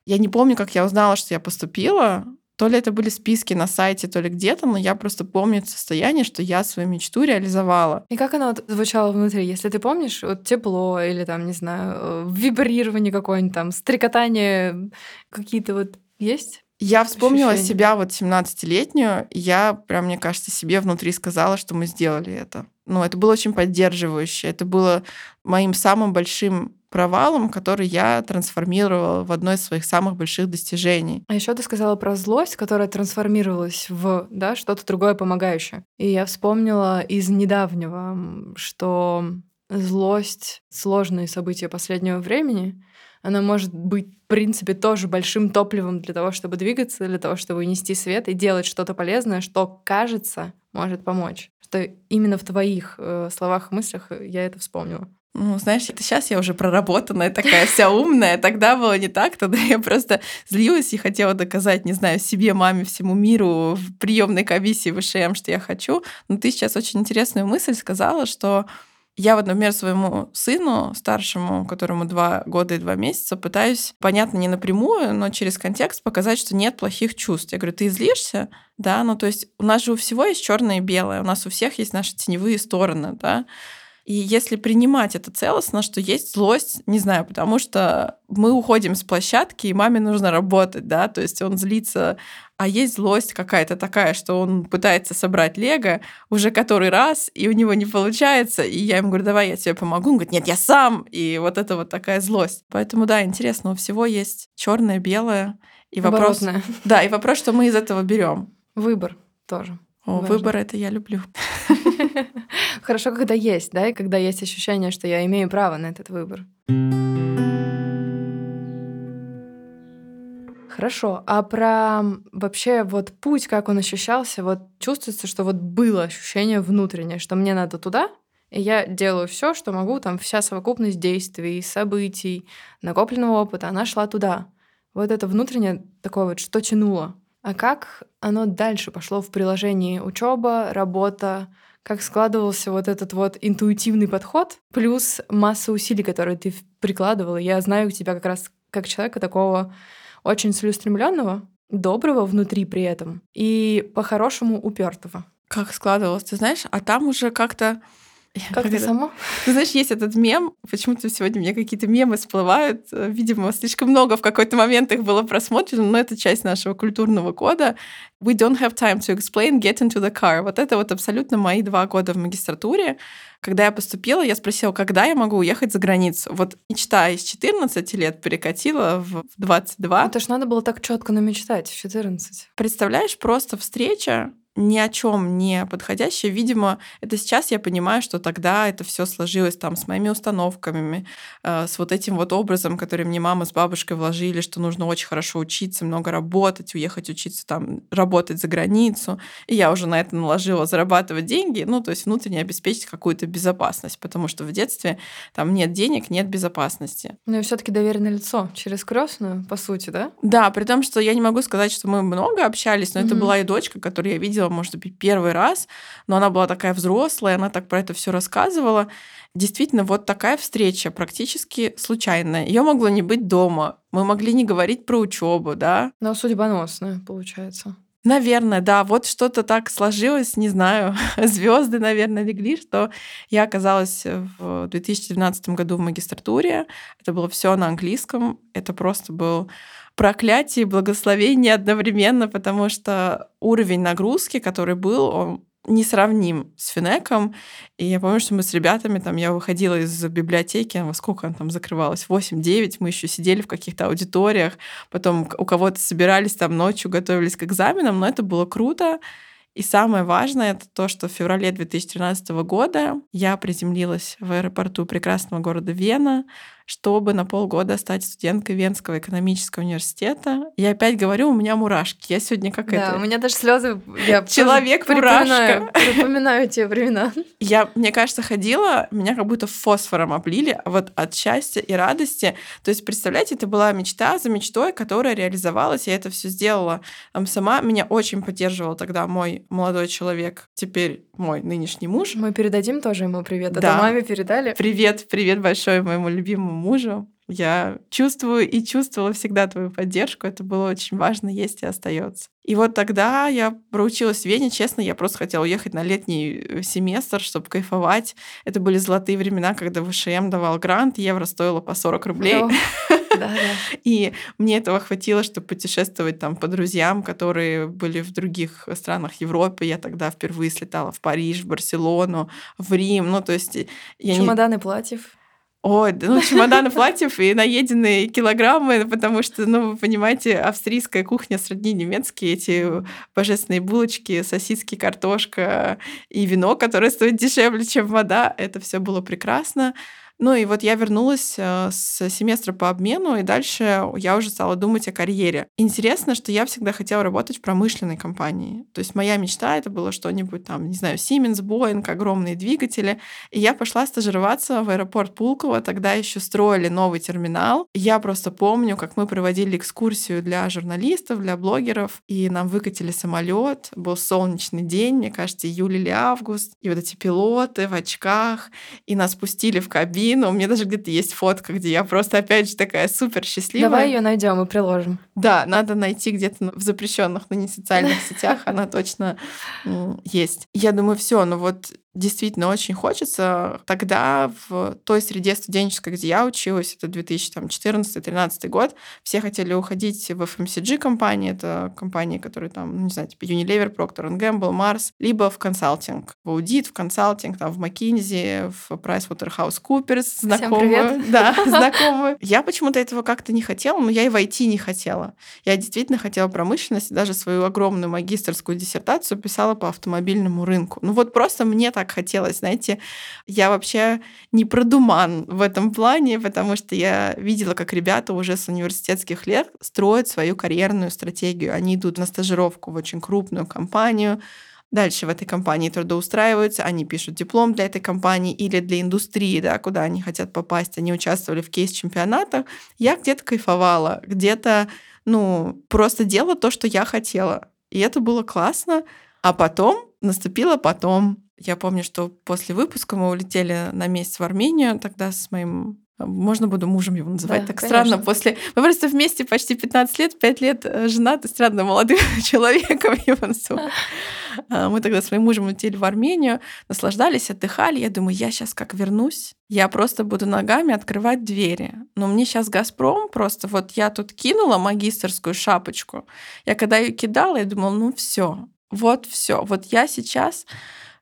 Я не помню, как я узнала, что я поступила. То ли это были списки на сайте, то ли где-то, но я просто помню состояние, что я свою мечту реализовала. И как оно вот звучало внутри? Если ты помнишь, вот тепло или там, не знаю, э, вибрирование какое-нибудь там, стрекотание какие-то вот есть? Я вспомнила ощущения? себя вот 17-летнюю, и я прям, мне кажется, себе внутри сказала, что мы сделали это. Ну, это было очень поддерживающе. Это было моим самым большим провалом, который я трансформировала в одно из своих самых больших достижений. А еще ты сказала про злость, которая трансформировалась в да, что-то другое помогающее. И я вспомнила из недавнего, что злость, сложные события последнего времени, она может быть, в принципе, тоже большим топливом для того, чтобы двигаться, для того, чтобы нести свет и делать что-то полезное, что, кажется, может помочь. Что именно в твоих э, словах и мыслях я это вспомнила. Ну, знаешь, это сейчас я уже проработанная такая вся умная. Тогда было не так. Тогда я просто злилась и хотела доказать, не знаю, себе, маме, всему миру в приемной комиссии в ВШМ, что я хочу. Но ты сейчас очень интересную мысль сказала, что я вот, например, своему сыну, старшему, которому два года и два месяца, пытаюсь, понятно, не напрямую, но через контекст показать, что нет плохих чувств. Я говорю, ты злишься? Да, ну то есть у нас же у всего есть черное и белое, у нас у всех есть наши теневые стороны, да. И если принимать это целостно, что есть злость, не знаю, потому что мы уходим с площадки, и маме нужно работать, да, то есть он злится, а есть злость какая-то такая, что он пытается собрать лего уже который раз, и у него не получается, и я ему говорю, давай я тебе помогу, он говорит, нет, я сам, и вот это вот такая злость. Поэтому да, интересно, у всего есть черное, белое, и вопрос, Оборотное. да, и вопрос, что мы из этого берем. Выбор тоже. О, Важно. выбор это я люблю. Хорошо, когда есть, да, и когда есть ощущение, что я имею право на этот выбор. Хорошо, а про вообще вот путь, как он ощущался, вот чувствуется, что вот было ощущение внутреннее, что мне надо туда, и я делаю все, что могу, там вся совокупность действий, событий, накопленного опыта, она шла туда. Вот это внутреннее такое вот, что тянуло. А как оно дальше пошло в приложении учеба, работа, как складывался вот этот вот интуитивный подход, плюс масса усилий, которые ты прикладывала. Я знаю тебя как раз как человека такого очень целеустремленного, доброго внутри при этом и по-хорошему упертого. Как складывалось, ты знаешь, а там уже как-то Как ты само? Ты знаешь, есть этот мем, почему-то сегодня мне какие-то мемы всплывают. Видимо, слишком много в какой-то момент их было просмотрено, но это часть нашего культурного кода. We don't have time to explain, get into the car. Вот это вот абсолютно мои два года в магистратуре. Когда я поступила, я спросила, когда я могу уехать за границу. Вот мечта из 14 лет перекатила в 22. Это ж надо было так четко намечтать в 14. Представляешь, просто встреча ни о чем не подходящая. Видимо, это сейчас я понимаю, что тогда это все сложилось там с моими установками, э, с вот этим вот образом, который мне мама с бабушкой вложили, что нужно очень хорошо учиться, много работать, уехать учиться там, работать за границу. И я уже на это наложила зарабатывать деньги, ну, то есть внутренне обеспечить какую-то безопасность, потому что в детстве там нет денег, нет безопасности. Но все таки доверенное лицо через крестную, по сути, да? Да, при том, что я не могу сказать, что мы много общались, но это Мгм. была и дочка, которую я видела, может быть, первый раз, но она была такая взрослая, она так про это все рассказывала. Действительно, вот такая встреча практически случайная. Ее могло не быть дома. Мы могли не говорить про учебу, да. Но судьбоносная, получается. Наверное, да, вот что-то так сложилось, не знаю, звезды, наверное, легли, что я оказалась в 2012 году в магистратуре. Это было все на английском. Это просто был проклятие и благословение одновременно, потому что уровень нагрузки, который был, он несравним с Финеком. И я помню, что мы с ребятами, там, я выходила из библиотеки, во сколько она там закрывалась? 8-9, мы еще сидели в каких-то аудиториях, потом у кого-то собирались там ночью, готовились к экзаменам, но это было круто. И самое важное это то, что в феврале 2013 года я приземлилась в аэропорту прекрасного города Вена, чтобы на полгода стать студенткой Венского экономического университета. Я опять говорю, у меня мурашки. Я сегодня как Да, это... у меня даже слезы. Я тоже Человек-мурашка. припоминаю, припоминаю те времена. Я, мне кажется, ходила, меня как будто фосфором облили вот от счастья и радости. То есть, представляете, это была мечта за мечтой, которая реализовалась. Я это все сделала там сама. Меня очень поддерживал тогда мой молодой человек, теперь мой нынешний муж. Мы передадим тоже ему привет. Да. Это маме передали. Привет, привет большой моему любимому мужу. Я чувствую и чувствовала всегда твою поддержку. Это было очень важно, есть и остается. И вот тогда я проучилась в Вене. Честно, я просто хотела уехать на летний э, семестр, чтобы кайфовать. Это были золотые времена, когда ВШМ давал грант, евро стоило по 40 рублей. Да, да. И мне этого хватило, чтобы путешествовать там по друзьям, которые были в других странах Европы. Я тогда впервые слетала в Париж, в Барселону, в Рим. Ну, то есть я не... Чемоданы платьев. Ой, ну чемоданы платьев и наеденные килограммы, потому что, ну, вы понимаете, австрийская кухня сродни немецкие, эти божественные булочки, сосиски, картошка и вино, которое стоит дешевле, чем вода, это все было прекрасно. Ну и вот я вернулась э, с семестра по обмену, и дальше я уже стала думать о карьере. Интересно, что я всегда хотела работать в промышленной компании. То есть моя мечта это было что-нибудь там, не знаю, Siemens, Boeing, огромные двигатели. И я пошла стажироваться в аэропорт Пулково, тогда еще строили новый терминал. Я просто помню, как мы проводили экскурсию для журналистов, для блогеров, и нам выкатили самолет. Был солнечный день, мне кажется, июль или август. И вот эти пилоты в очках, и нас пустили в кабину кабину. У меня даже где-то есть фотка, где я просто опять же такая супер счастливая. Давай ее найдем и приложим. Да, надо найти где-то в запрещенных, но не социальных сетях. Она точно есть. Я думаю, все, ну вот действительно очень хочется. Тогда в той среде студенческой, где я училась, это 2014-2013 год, все хотели уходить в FMCG-компании, это компании, которые там, ну, не знаю, типа Unilever, Procter Gamble, Mars, либо в консалтинг, в аудит, в консалтинг, там, в McKinsey, в PricewaterhouseCoopers, знакомые. Да, знакомые. Я почему-то этого как-то не хотела, но я и войти не хотела. Я действительно хотела промышленность, даже свою огромную магистрскую диссертацию писала по автомобильному рынку. Ну вот просто мне так хотелось, знаете. Я вообще не продуман в этом плане, потому что я видела, как ребята уже с университетских лет строят свою карьерную стратегию. Они идут на стажировку в очень крупную компанию, дальше в этой компании трудоустраиваются, они пишут диплом для этой компании или для индустрии, да, куда они хотят попасть, они участвовали в кейс-чемпионатах. Я где-то кайфовала, где-то, ну, просто делала то, что я хотела. И это было классно. А потом наступило потом. Я помню, что после выпуска мы улетели на месяц в Армению тогда с моим можно буду мужем его называть. Да, так конечно. странно после... Мы просто вместе почти 15 лет, 5 лет э, женаты, странно молодым человеком его называю. А, мы тогда с моим мужем улетели в Армению, наслаждались, отдыхали. Я думаю, я сейчас как вернусь, я просто буду ногами открывать двери. Но мне сейчас Газпром просто... Вот я тут кинула магистрскую шапочку. Я когда ее кидала, я думала, ну все, вот все. Вот я сейчас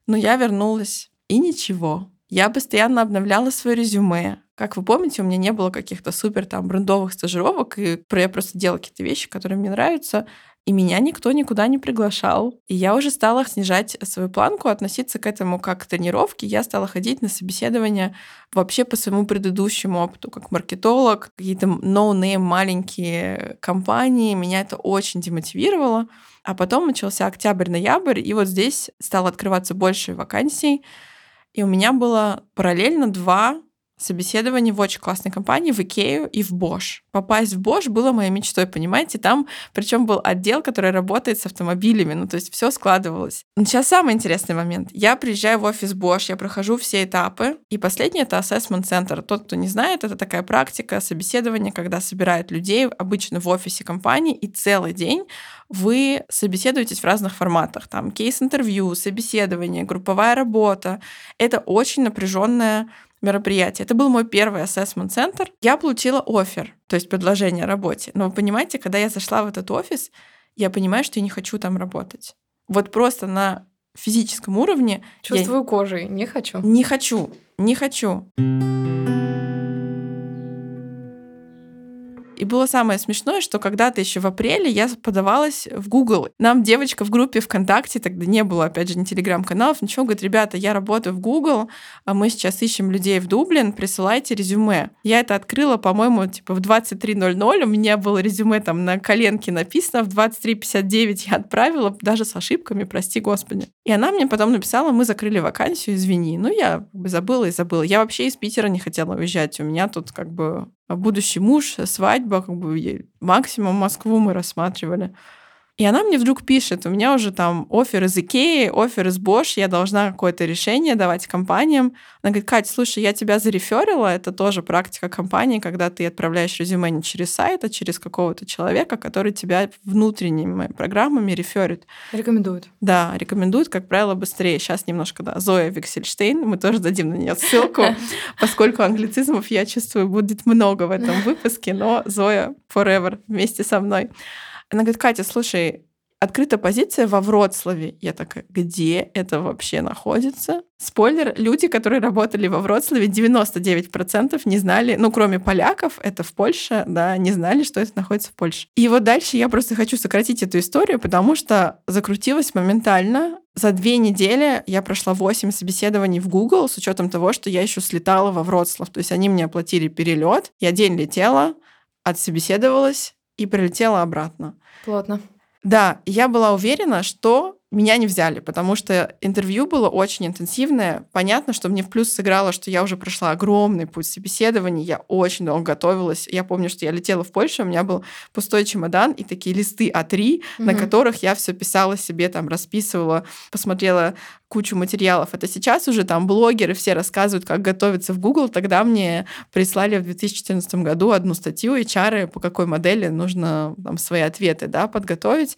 но я вернулась, и ничего. Я постоянно обновляла свое резюме. Как вы помните, у меня не было каких-то супер там брендовых стажировок, и я просто делала какие-то вещи, которые мне нравятся, и меня никто никуда не приглашал. И я уже стала снижать свою планку, относиться к этому как к тренировке. Я стала ходить на собеседования вообще по своему предыдущему опыту, как маркетолог, какие-то no-name маленькие компании. Меня это очень демотивировало. А потом начался октябрь-ноябрь, и вот здесь стало открываться больше вакансий. И у меня было параллельно два собеседование в очень классной компании, в Икею и в Bosch. Попасть в Bosch было моей мечтой, понимаете? Там причем был отдел, который работает с автомобилями, ну то есть все складывалось. Но сейчас самый интересный момент. Я приезжаю в офис Bosch, я прохожу все этапы, и последний это assessment center. Тот, кто не знает, это такая практика собеседования, когда собирают людей обычно в офисе компании, и целый день вы собеседуетесь в разных форматах. Там кейс-интервью, собеседование, групповая работа. Это очень напряженная мероприятие. Это был мой первый ассессмент-центр. Я получила офер, то есть предложение о работе. Но вы понимаете, когда я зашла в этот офис, я понимаю, что я не хочу там работать. Вот просто на физическом уровне. Чувствую я... кожей, не хочу. Не хочу, не хочу. И было самое смешное, что когда-то еще в апреле я подавалась в Google. Нам девочка в группе ВКонтакте, тогда не было, опять же, ни телеграм-каналов, ничего, говорит, ребята, я работаю в Google, а мы сейчас ищем людей в Дублин, присылайте резюме. Я это открыла, по-моему, типа в 23.00, у меня было резюме там на коленке написано, в 23.59 я отправила, даже с ошибками, прости господи. И она мне потом написала, мы закрыли вакансию, извини. Ну, я забыла и забыла. Я вообще из Питера не хотела уезжать. У меня тут как бы будущий муж, свадьба, как бы максимум Москву мы рассматривали. И она мне вдруг пишет, у меня уже там офер из Икеи, офер из Bosch, я должна какое-то решение давать компаниям. Она говорит, Катя, слушай, я тебя зареферила, это тоже практика компании, когда ты отправляешь резюме не через сайт, а через какого-то человека, который тебя внутренними программами реферит. Рекомендует. Да, рекомендует, как правило, быстрее. Сейчас немножко, да, Зоя Виксельштейн, мы тоже дадим на нее ссылку, поскольку англицизмов, я чувствую, будет много в этом выпуске, но Зоя forever вместе со мной. Она говорит, Катя, слушай, открыта позиция во Вроцлаве. Я такая, где это вообще находится? Спойлер, люди, которые работали во Вроцлаве, 99% не знали, ну, кроме поляков, это в Польше, да, не знали, что это находится в Польше. И вот дальше я просто хочу сократить эту историю, потому что закрутилась моментально. За две недели я прошла 8 собеседований в Google с учетом того, что я еще слетала во Вроцлав. То есть они мне оплатили перелет, я день летела, отсобеседовалась и прилетела обратно. Плотно. Да, я была уверена, что меня не взяли, потому что интервью было очень интенсивное. Понятно, что мне в плюс сыграло, что я уже прошла огромный путь собеседований, я очень долго готовилась. Я помню, что я летела в Польшу, у меня был пустой чемодан и такие листы А3, mm-hmm. на которых я все писала себе, там расписывала, посмотрела кучу материалов. Это сейчас уже там блогеры все рассказывают, как готовиться в Google. Тогда мне прислали в 2014 году одну статью HR, по какой модели нужно там свои ответы да, подготовить.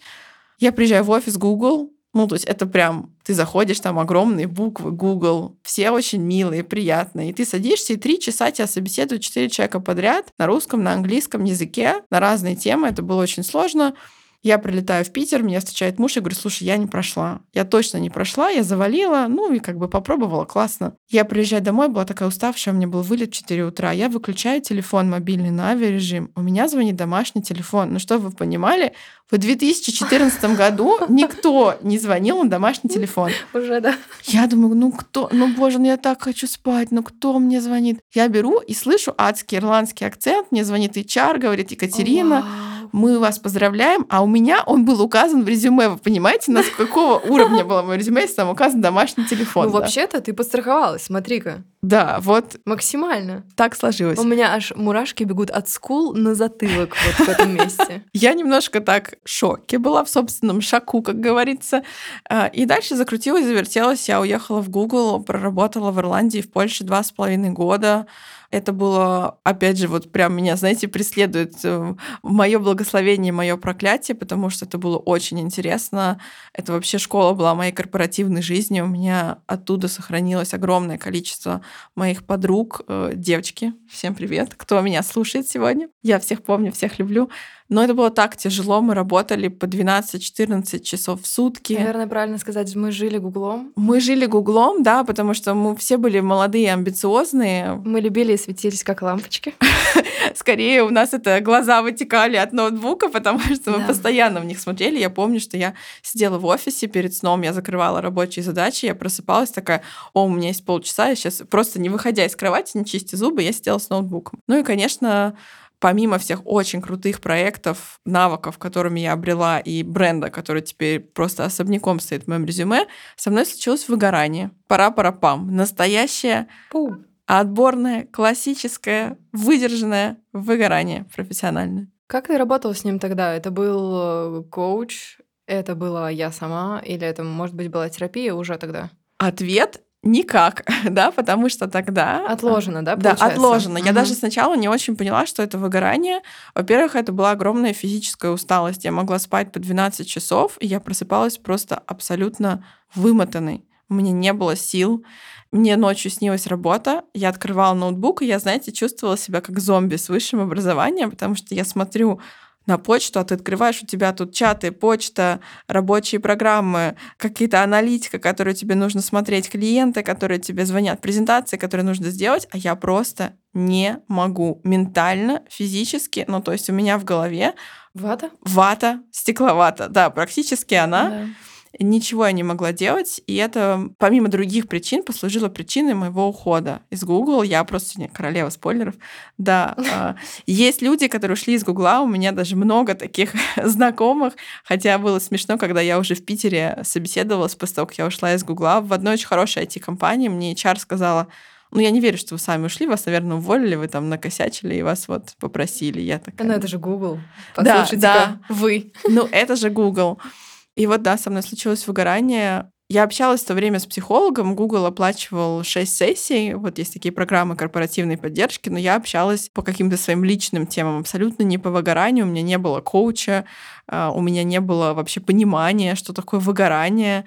Я приезжаю в офис Google, ну, то есть это прям, ты заходишь, там огромные буквы, Google, все очень милые, приятные. И ты садишься, и три часа тебя собеседуют четыре человека подряд на русском, на английском языке, на разные темы. Это было очень сложно. Я прилетаю в Питер, меня встречает муж, и говорю, слушай, я не прошла. Я точно не прошла, я завалила, ну и как бы попробовала, классно. Я приезжаю домой, была такая уставшая, у меня был вылет в 4 утра. Я выключаю телефон мобильный на авиарежим. У меня звонит домашний телефон. Ну что вы понимали, в 2014 году никто не звонил на домашний телефон. Уже, да. Я думаю, ну кто, ну боже, ну я так хочу спать, ну кто мне звонит? Я беру и слышу адский ирландский акцент, мне звонит HR, говорит Екатерина, мы вас поздравляем, а у меня он был указан в резюме, вы понимаете, на какого уровня было мое резюме, если там указан домашний телефон. Ну вообще-то ты подстраховалась, смотри-ка. Да, вот. Максимально. Так сложилось. У меня аж мурашки бегут от скул на затылок вот в этом месте. Я немножко так в шоке была, в собственном шаку, как говорится. А, и дальше закрутилась, завертелась. Я уехала в Google, проработала в Ирландии, в Польше два с половиной года. Это было, опять же, вот прям меня, знаете, преследует э, мое благословение, мое проклятие, потому что это было очень интересно. Это вообще школа была моей корпоративной жизни. У меня оттуда сохранилось огромное количество моих подруг, э, девочки. Всем привет, кто меня слушает сегодня. Я всех помню, всех люблю. Но это было так тяжело. Мы работали по 12-14 часов в сутки. Наверное, правильно сказать, мы жили гуглом. Мы жили гуглом, да, потому что мы все были молодые, амбициозные. Мы любили и светились как лампочки. Скорее у нас это глаза вытекали от ноутбука, потому что мы постоянно в них смотрели. Я помню, что я сидела в офисе перед сном, я закрывала рабочие задачи, я просыпалась такая, о, у меня есть полчаса, я сейчас просто не выходя из кровати, не чистя зубы, я сидела с ноутбуком. Ну и, конечно, помимо всех очень крутых проектов, навыков, которыми я обрела, и бренда, который теперь просто особняком стоит в моем резюме, со мной случилось выгорание. Пора-пора-пам. Настоящее Пу. отборное, классическое, выдержанное выгорание профессиональное. Как ты работала с ним тогда? Это был э, коуч, это была я сама, или это, может быть, была терапия уже тогда? Ответ Никак, да, потому что тогда... Отложено, да, Да, отложено. Угу. Я даже сначала не очень поняла, что это выгорание. Во-первых, это была огромная физическая усталость. Я могла спать по 12 часов, и я просыпалась просто абсолютно вымотанной. Меня не было сил. Мне ночью снилась работа, я открывала ноутбук, и я, знаете, чувствовала себя как зомби с высшим образованием, потому что я смотрю на почту, а ты открываешь, у тебя тут чаты, почта, рабочие программы, какие-то аналитика, которую тебе нужно смотреть, клиенты, которые тебе звонят, презентации, которые нужно сделать, а я просто не могу. Ментально, физически, ну то есть у меня в голове вата, вата, стекловата, да, практически она. Да ничего я не могла делать, и это, помимо других причин, послужило причиной моего ухода из Google. Я просто сегодня королева спойлеров. Да, а, есть люди, которые ушли из Гугла, у меня даже много таких знакомых, хотя было смешно, когда я уже в Питере собеседовалась после того, как я ушла из Гугла, в одной очень хорошей IT-компании мне HR сказала, ну, я не верю, что вы сами ушли, вас, наверное, уволили, вы там накосячили и вас вот попросили. Я такая... Ну, это же Google. Послушайте, да, да. вы. Ну, это же Google. И вот, да, со мной случилось выгорание. Я общалась в то время с психологом, Google оплачивал 6 сессий, вот есть такие программы корпоративной поддержки, но я общалась по каким-то своим личным темам, абсолютно не по выгоранию, у меня не было коуча, а, у меня не было вообще понимания, что такое выгорание,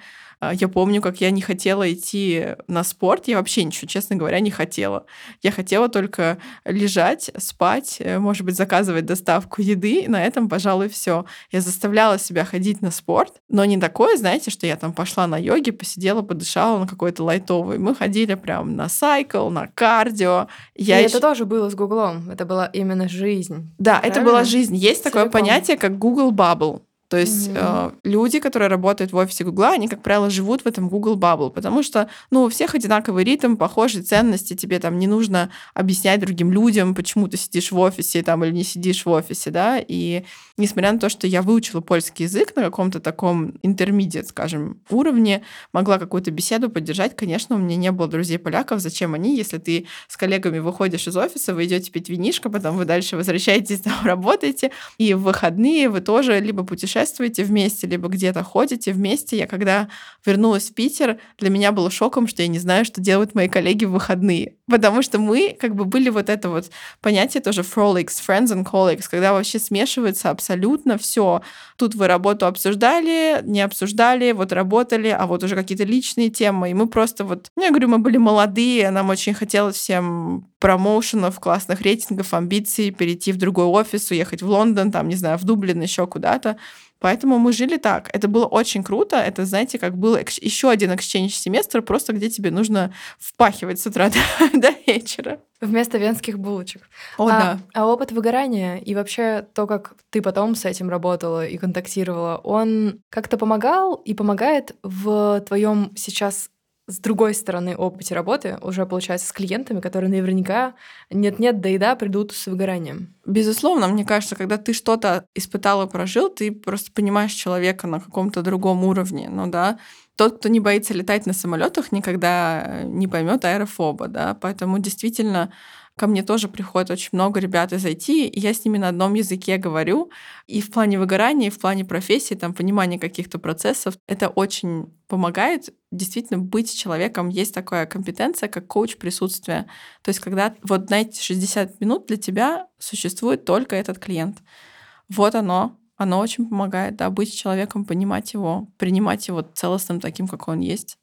я помню, как я не хотела идти на спорт. Я вообще ничего, честно говоря, не хотела. Я хотела только лежать, спать, э, может быть, заказывать доставку еды. И на этом, пожалуй, все. Я заставляла себя ходить на спорт, но не такое, знаете, что я там пошла на йоги, посидела, подышала на какой-то лайтовый. Мы ходили прям на сайкл, на кардио. Я и еще... это тоже было с Гуглом. Это была именно жизнь. Да, Правильно? это была жизнь. Есть Целиком. такое понятие, как Google Bubble. То есть mm-hmm. э, люди, которые работают в офисе Гугла, они, как правило, живут в этом Google Bubble, потому что, ну, у всех одинаковый ритм, похожие ценности, тебе там не нужно объяснять другим людям, почему ты сидишь в офисе там или не сидишь в офисе, да, и несмотря на то, что я выучила польский язык на каком-то таком интермедиат, скажем, уровне, могла какую-то беседу поддержать, конечно, у меня не было друзей поляков, зачем они, если ты с коллегами выходишь из офиса, вы идете пить винишко, потом вы дальше возвращаетесь, там работаете, и в выходные вы тоже либо путешествуете, путешествуете вместе, либо где-то ходите вместе. Я когда вернулась в Питер, для меня было шоком, что я не знаю, что делают мои коллеги в выходные. Потому что мы как бы были вот это вот понятие тоже frolics, friends and colleagues, когда вообще смешивается абсолютно все. Тут вы работу обсуждали, не обсуждали, вот работали, а вот уже какие-то личные темы. И мы просто вот, ну, я говорю, мы были молодые, нам очень хотелось всем промоушенов, классных рейтингов, амбиций, перейти в другой офис, уехать в Лондон, там, не знаю, в Дублин, еще куда-то. Поэтому мы жили так. Это было очень круто. Это, знаете, как был еще один эксченж семестр, просто где тебе нужно впахивать с утра до, до вечера. Вместо венских булочек. О, а, да. А опыт выгорания и вообще то, как ты потом с этим работала и контактировала, он как-то помогал и помогает в твоем сейчас с другой стороны опыте работы, уже получается с клиентами, которые наверняка нет-нет, да и да, придут с выгоранием. Безусловно, мне кажется, когда ты что-то испытал и прожил, ты просто понимаешь человека на каком-то другом уровне. Ну да, тот, кто не боится летать на самолетах, никогда не поймет аэрофоба, да, поэтому действительно ко мне тоже приходит очень много ребят из IT, и я с ними на одном языке говорю. И в плане выгорания, и в плане профессии, там, понимания каких-то процессов, это очень помогает действительно быть человеком. Есть такая компетенция, как коуч присутствия. То есть когда вот на эти 60 минут для тебя существует только этот клиент. Вот оно, оно очень помогает, да, быть человеком, понимать его, принимать его целостным таким, как он есть.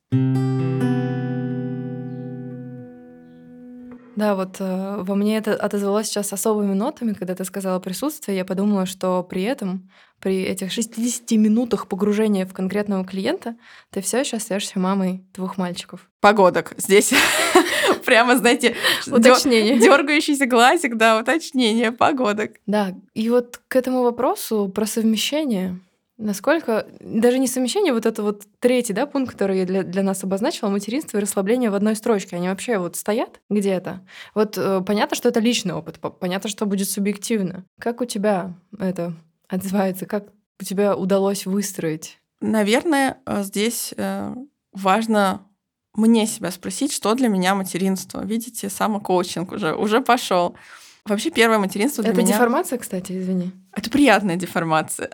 Да, вот э, во мне это отозвалось сейчас особыми нотами, когда ты сказала присутствие. Я подумала, что при этом, при этих 60 минутах погружения в конкретного клиента, ты все еще остаешься мамой двух мальчиков. Погодок. Здесь прямо, знаете, уточнение. Дергающийся глазик, да, уточнение погодок. Да, и вот к этому вопросу про совмещение Насколько даже не совмещение, вот это вот третий да, пункт, который для, для нас обозначила, материнство и расслабление в одной строчке, они вообще вот стоят где-то. Вот э, понятно, что это личный опыт, понятно, что будет субъективно. Как у тебя это отзывается, как у тебя удалось выстроить? Наверное, э, здесь э, важно мне себя спросить, что для меня материнство. Видите, самокоучинг уже, уже пошел. Вообще первое материнство для это меня... Это деформация, кстати, извини. Это приятная деформация.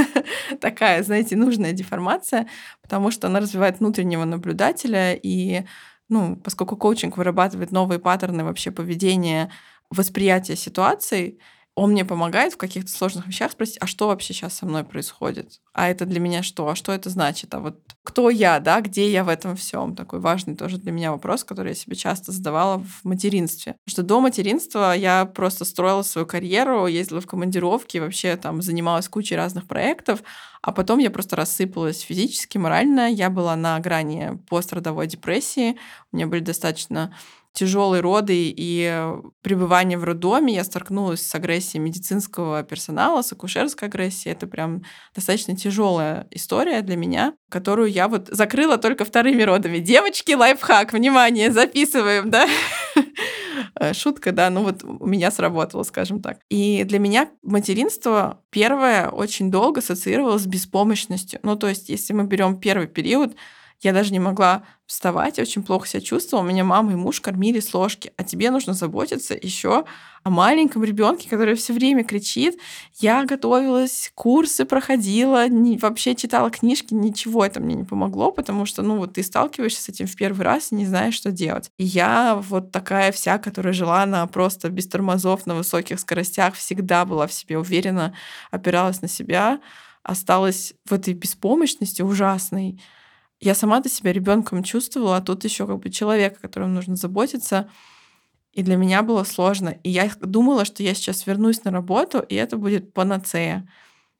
Такая, знаете, нужная деформация, потому что она развивает внутреннего наблюдателя, и ну, поскольку коучинг вырабатывает новые паттерны вообще поведения, восприятия ситуаций, он мне помогает в каких-то сложных вещах спросить, а что вообще сейчас со мной происходит? А это для меня что? А что это значит? А вот кто я, да, где я в этом всем? Такой важный тоже для меня вопрос, который я себе часто задавала в материнстве. Потому что до материнства я просто строила свою карьеру, ездила в командировки, вообще там занималась кучей разных проектов, а потом я просто рассыпалась физически, морально. Я была на грани пострадовой депрессии. У меня были достаточно тяжелые роды и пребывание в роддоме, я столкнулась с агрессией медицинского персонала, с акушерской агрессией. Это прям достаточно тяжелая история для меня, которую я вот закрыла только вторыми родами. Девочки, лайфхак, внимание, записываем, да? Шутка, да, ну вот у меня сработало, скажем так. И для меня материнство первое очень долго ассоциировалось с беспомощностью. Ну, то есть, если мы берем первый период, Я даже не могла вставать, очень плохо себя чувствовала. Меня мама и муж кормили с ложки, а тебе нужно заботиться еще о маленьком ребенке, который все время кричит. Я готовилась, курсы проходила, не, вообще читала книжки, ничего это мне не помогло, потому что, ну, вот ты сталкиваешься с этим в первый раз и не знаешь, что делать. И я вот такая вся, которая жила на просто без тормозов, на высоких скоростях, всегда была в себе уверена, опиралась на себя, осталась в этой беспомощности ужасной. Я сама-то себя ребенком чувствовала, а тут еще как бы человек, о котором нужно заботиться. И для меня было сложно. И я думала, что я сейчас вернусь на работу, и это будет панацея.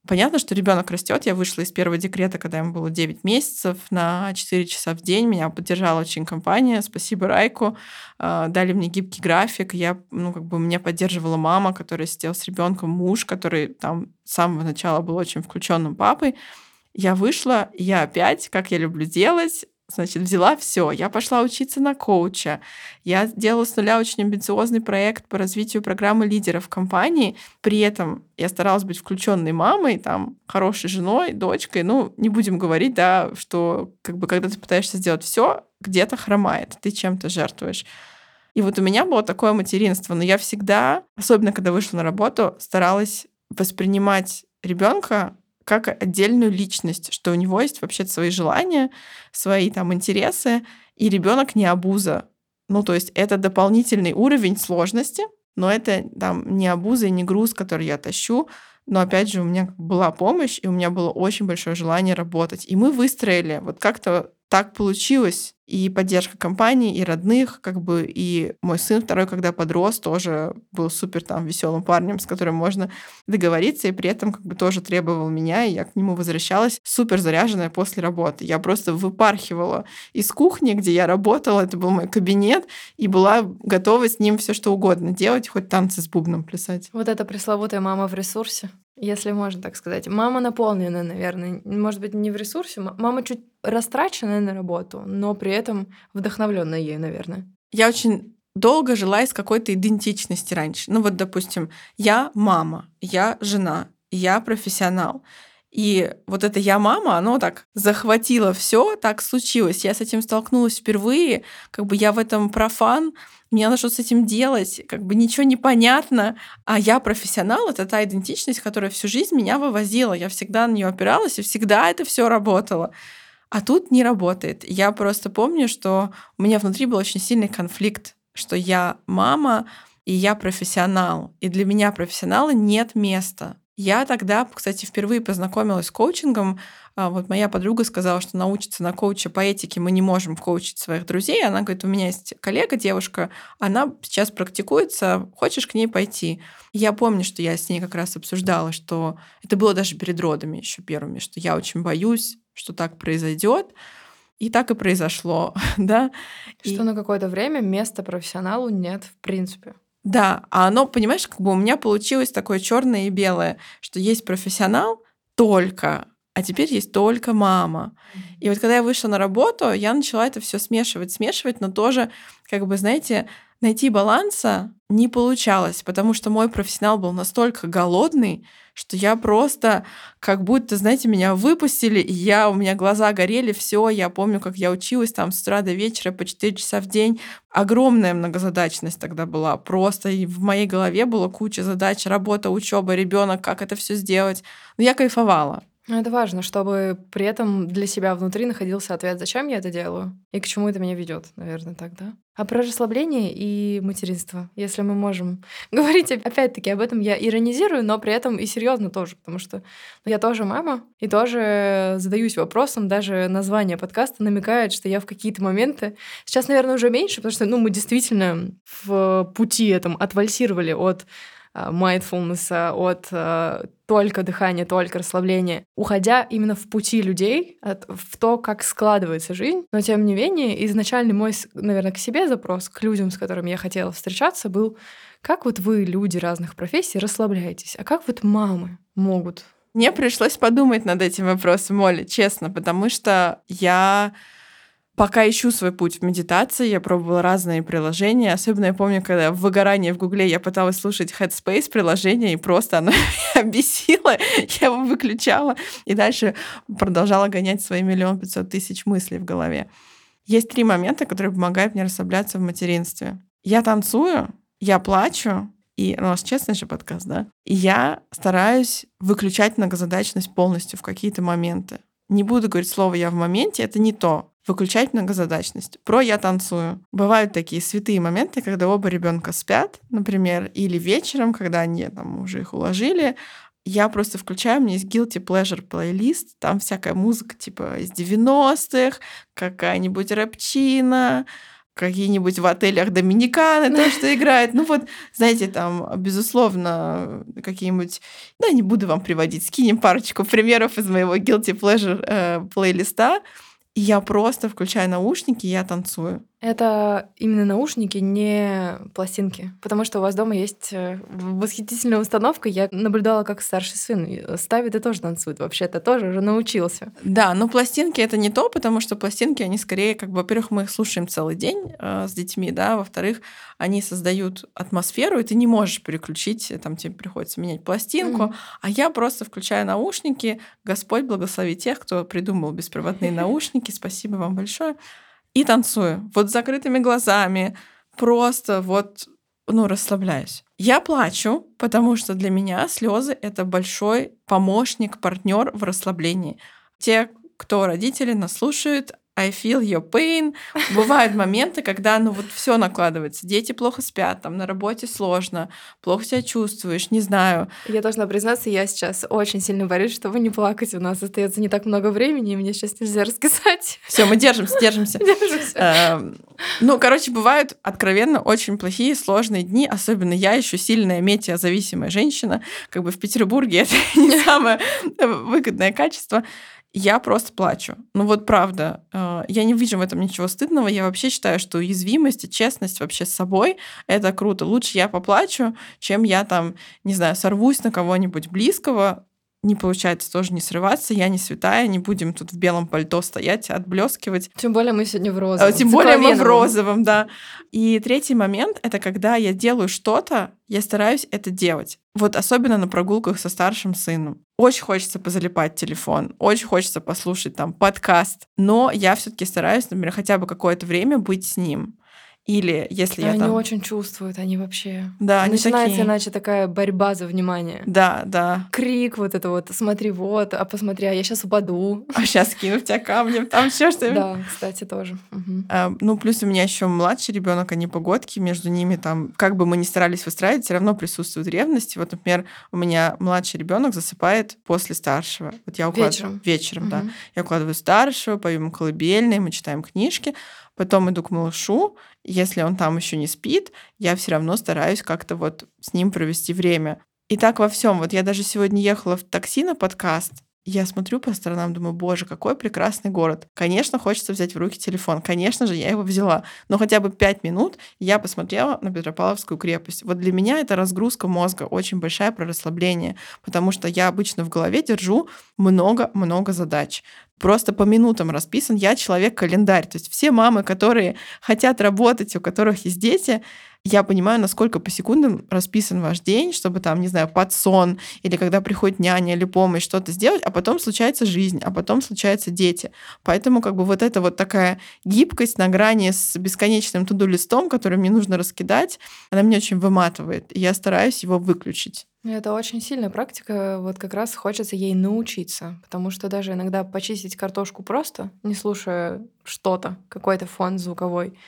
Понятно, что ребенок растет. Я вышла из первого декрета, когда ему было 9 месяцев, на 4 часа в день. Меня поддержала очень компания. Спасибо Райку. А, дали мне гибкий график. Я, ну, как бы меня поддерживала мама, которая сидела с ребенком, муж, который там с самого начала был очень включенным папой. Я вышла, я опять, как я люблю делать, Значит, взяла все. Я пошла учиться на коуча. Я делала с нуля очень амбициозный проект по развитию программы лидеров компании. При этом я старалась быть включенной мамой, там, хорошей женой, дочкой. Ну, не будем говорить, да, что как бы когда ты пытаешься сделать все, где-то хромает, ты чем-то жертвуешь. И вот у меня было такое материнство, но я всегда, особенно когда вышла на работу, старалась воспринимать ребенка как отдельную личность, что у него есть вообще свои желания, свои там интересы, и ребенок не абуза. Ну, то есть это дополнительный уровень сложности, но это там не абуза и не груз, который я тащу, но опять же у меня была помощь, и у меня было очень большое желание работать. И мы выстроили вот как-то так получилось. И поддержка компании, и родных, как бы, и мой сын второй, когда подрос, тоже был супер там веселым парнем, с которым можно договориться, и при этом как бы тоже требовал меня, и я к нему возвращалась супер заряженная после работы. Я просто выпархивала из кухни, где я работала, это был мой кабинет, и была готова с ним все что угодно делать, хоть танцы с бубном плясать. Вот это пресловутая мама в ресурсе если можно так сказать. Мама наполнена, наверное, может быть, не в ресурсе. Мама чуть растраченная на работу, но при этом вдохновленная ей, наверное. Я очень долго жила из какой-то идентичности раньше. Ну вот, допустим, я мама, я жена, я профессионал. И вот это я мама, оно так захватило все, так случилось. Я с этим столкнулась впервые, как бы я в этом профан, мне надо что с этим делать, как бы ничего не понятно. А я профессионал, это та идентичность, которая всю жизнь меня вывозила. Я всегда на нее опиралась, и всегда это все работало. А тут не работает. Я просто помню, что у меня внутри был очень сильный конфликт, что я мама, и я профессионал. И для меня профессионала нет места. Я тогда, кстати, впервые познакомилась с коучингом. А, вот моя подруга сказала, что научиться на коуча по этике мы не можем коучить своих друзей. Она говорит, у меня есть коллега, девушка, она сейчас практикуется, хочешь к ней пойти? Я помню, что я с ней как раз обсуждала, что это было даже перед родами еще первыми, что я очень боюсь, что так произойдет. И так и произошло, да. Что и... на какое-то время места профессионалу нет, в принципе. Да, а оно, понимаешь, как бы у меня получилось такое черное и белое, что есть профессионал только, а теперь есть только мама. И вот когда я вышла на работу, я начала это все смешивать, смешивать, но тоже, как бы, знаете, найти баланса не получалось, потому что мой профессионал был настолько голодный, что я просто как будто, знаете, меня выпустили, и я, у меня глаза горели, все, я помню, как я училась там с утра до вечера по 4 часа в день. Огромная многозадачность тогда была, просто и в моей голове было куча задач, работа, учеба, ребенок, как это все сделать. Но я кайфовала. Ну, это важно, чтобы при этом для себя внутри находился ответ, зачем я это делаю? И к чему это меня ведет, наверное, так, да? А про расслабление и материнство, если мы можем говорить опять-таки об этом, я иронизирую, но при этом и серьезно тоже, потому что я тоже мама и тоже задаюсь вопросом, даже название подкаста намекает, что я в какие-то моменты, сейчас, наверное, уже меньше, потому что, ну, мы действительно в пути этом отвальсировали от mindfulness, от э, только дыхания, только расслабления, уходя именно в пути людей, в то, как складывается жизнь. Но тем не менее, изначальный мой, наверное, к себе запрос, к людям, с которыми я хотела встречаться, был, как вот вы, люди разных профессий, расслабляетесь, а как вот мамы могут? Мне пришлось подумать над этим вопросом, Оля, честно, потому что я пока ищу свой путь в медитации, я пробовала разные приложения. Особенно я помню, когда в выгорании в Гугле я пыталась слушать Headspace приложение, и просто оно меня бесило. Я его выключала и дальше продолжала гонять свои миллион пятьсот тысяч мыслей в голове. Есть три момента, которые помогают мне расслабляться в материнстве. Я танцую, я плачу, и ну, у нас честный же подкаст, да? И я стараюсь выключать многозадачность полностью в какие-то моменты. Не буду говорить слово «я в моменте», это не то выключать многозадачность. Про я танцую. Бывают такие святые моменты, когда оба ребенка спят, например, или вечером, когда они там уже их уложили, я просто включаю, у меня есть guilty pleasure плейлист, там всякая музыка типа из 90-х, какая-нибудь рэпчина, какие-нибудь в отелях Доминиканы, то, что играет. Ну вот, знаете, там, безусловно, какие-нибудь... Да, не буду вам приводить, скинем парочку примеров из моего guilty pleasure э, плейлиста. Я просто включаю наушники, я танцую. Это именно наушники, не пластинки. Потому что у вас дома есть э, восхитительная установка. Я наблюдала, как старший сын ставит и тоже танцует. Вообще-то тоже уже научился. Да, но пластинки это не то, потому что пластинки, они скорее, как бы, во-первых, мы их слушаем целый день э, с детьми, да, во-вторых, они создают атмосферу, и ты не можешь переключить, там тебе приходится менять пластинку, mm-hmm. а я просто включаю наушники. Господь благослови тех, кто придумал беспроводные наушники. Спасибо вам большое и танцую. Вот с закрытыми глазами. Просто вот, ну, расслабляюсь. Я плачу, потому что для меня слезы это большой помощник, партнер в расслаблении. Те, кто родители нас слушают, I feel your pain. Бывают моменты, когда ну вот все накладывается. Дети плохо спят, там на работе сложно, плохо себя чувствуешь, не знаю. Я должна признаться, я сейчас очень сильно борюсь, чтобы не плакать. У нас остается не так много времени, и мне сейчас нельзя рассказать. Все, мы держимся, держимся. держимся. Эм, ну, короче, бывают откровенно очень плохие, сложные дни. Особенно я еще сильная метеозависимая женщина. Как бы в Петербурге это не самое выгодное качество я просто плачу. Ну вот правда, э, я не вижу в этом ничего стыдного. Я вообще считаю, что уязвимость и честность вообще с собой — это круто. Лучше я поплачу, чем я там, не знаю, сорвусь на кого-нибудь близкого, не получается тоже не срываться. Я не святая, не будем тут в белом пальто стоять, отблескивать. Тем более мы сегодня в розовом. Тем более мы в розовом, да. И третий момент — это когда я делаю что-то, я стараюсь это делать. Вот особенно на прогулках со старшим сыном. Очень хочется позалипать телефон, очень хочется послушать там подкаст, но я все таки стараюсь, например, хотя бы какое-то время быть с ним. Или если они я там... очень чувствуют, они вообще... Да, они Начинается такие... иначе такая борьба за внимание. Да, да. Крик вот это вот, смотри вот, а посмотри, а я сейчас упаду. А сейчас кину в тебя камнем, там все что Да, кстати, тоже. Угу. А, ну, плюс у меня еще младший ребенок, они погодки, между ними там, как бы мы ни старались выстраивать, все равно присутствует ревность. Вот, например, у меня младший ребенок засыпает после старшего. Вот я укладываю... Вечером. Вечером, Угу. да. Я укладываю старшего, пою ему колыбельные, мы читаем книжки, Потом иду к малышу, если он там еще не спит, я все равно стараюсь как-то вот с ним провести время. И так во всем. Вот я даже сегодня ехала в такси на подкаст, я смотрю по сторонам, думаю, боже, какой прекрасный город. Конечно, хочется взять в руки телефон. Конечно же, я его взяла. Но хотя бы пять минут я посмотрела на Петропавловскую крепость. Вот для меня это разгрузка мозга, очень большая про расслабление, потому что я обычно в голове держу много-много задач просто по минутам расписан. Я человек-календарь. То есть все мамы, которые хотят работать, у которых есть дети, я понимаю, насколько по секундам расписан ваш день, чтобы там, не знаю, под сон или когда приходит няня или помощь, что-то сделать, а потом случается жизнь, а потом случаются дети. Поэтому как бы вот эта вот такая гибкость на грани с бесконечным туду-листом, который мне нужно раскидать, она меня очень выматывает. И я стараюсь его выключить. Это очень сильная практика, вот как раз хочется ей научиться, потому что даже иногда почистить картошку просто, не слушая что-то, какой-то фон звуковой,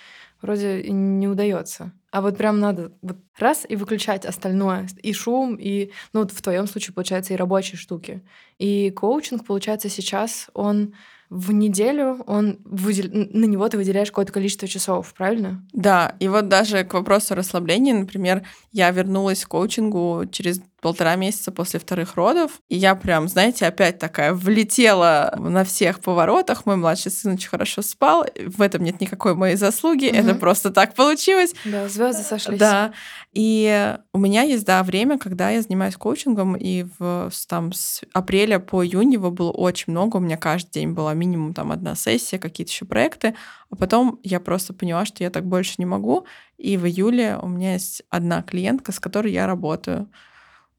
вроде не удается. А вот прям надо вот раз и выключать остальное, и шум, и, ну, вот в твоем случае, получается, и рабочие штуки. И коучинг, получается, сейчас он в неделю он выдел... на него ты выделяешь какое-то количество часов, правильно? Да, и вот даже к вопросу расслабления, например, я вернулась к коучингу через полтора месяца после вторых родов. И я прям, знаете, опять такая влетела на всех поворотах. Мой младший сын очень хорошо спал. В этом нет никакой моей заслуги. Угу. Это просто так получилось. Да, звезды сошлись. Да. И у меня есть, да, время, когда я занимаюсь коучингом, и в, там, с апреля по июнь его было очень много. У меня каждый день была минимум там одна сессия, какие-то еще проекты. А потом я просто поняла, что я так больше не могу. И в июле у меня есть одна клиентка, с которой я работаю.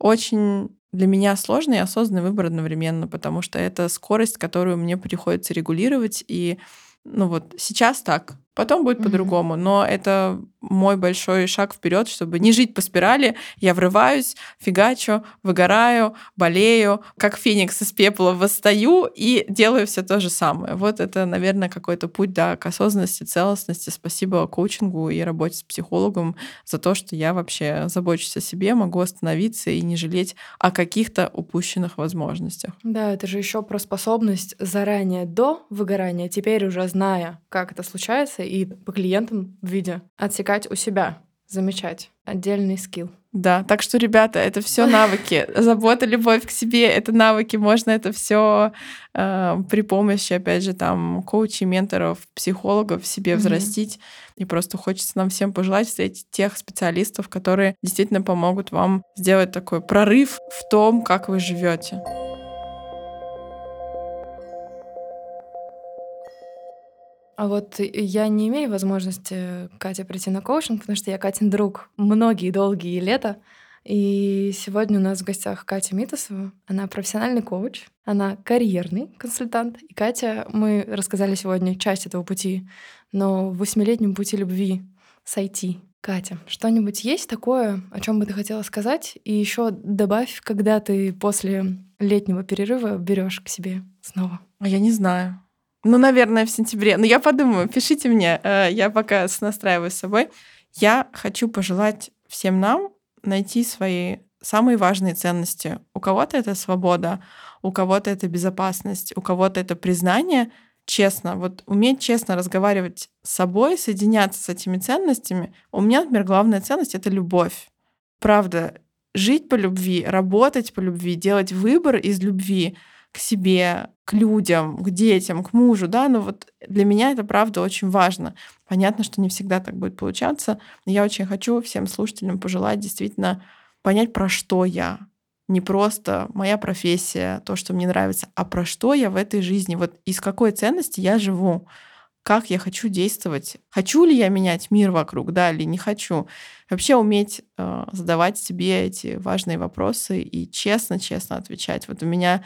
Очень для меня сложный и осознанный выбор одновременно, потому что это скорость, которую мне приходится регулировать. И ну вот сейчас так, Потом будет mm-hmm. по-другому, но это мой большой шаг вперед, чтобы не жить по спирали. Я врываюсь, фигачу, выгораю, болею, как феникс из пепла восстаю и делаю все то же самое. Вот это, наверное, какой-то путь да, к осознанности, целостности. Спасибо коучингу и работе с психологом за то, что я вообще забочусь о себе, могу остановиться и не жалеть о каких-то упущенных возможностях. Да, это же еще про способность заранее до выгорания, теперь уже зная, как это случается, и по клиентам в виде отсекать у себя, замечать. Отдельный скилл. Да, так что, ребята, это все навыки. Забота, любовь к себе — это навыки. Можно это все э, при помощи, опять же, там, коучей, менторов, психологов себе mm-hmm. взрастить. И просто хочется нам всем пожелать встретить тех специалистов, которые действительно помогут вам сделать такой прорыв в том, как вы живете. А вот я не имею возможности, Катя, прийти на коучинг, потому что я Катин друг многие долгие лета. И сегодня у нас в гостях Катя Митасова. Она профессиональный коуч, она карьерный консультант. И Катя, мы рассказали сегодня часть этого пути, но в восьмилетнем пути любви с IT. Катя, что-нибудь есть такое, о чем бы ты хотела сказать? И еще добавь, когда ты после летнего перерыва берешь к себе снова. Я не знаю. Ну, наверное, в сентябре. Но я подумаю, пишите мне, э, я пока настраиваюсь с собой. Я хочу пожелать всем нам найти свои самые важные ценности. У кого-то это свобода, у кого-то это безопасность, у кого-то это признание. Честно, вот уметь честно разговаривать с собой, соединяться с этими ценностями. У меня, например, главная ценность — это любовь. Правда, жить по любви, работать по любви, делать выбор из любви — к себе, к людям, к детям, к мужу, да, но вот для меня это правда очень важно. Понятно, что не всегда так будет получаться, но я очень хочу всем слушателям пожелать действительно понять, про что я. Не просто моя профессия, то, что мне нравится, а про что я в этой жизни, вот из какой ценности я живу как я хочу действовать. Хочу ли я менять мир вокруг, да, или не хочу. Вообще уметь э, задавать себе эти важные вопросы и честно-честно отвечать. Вот у меня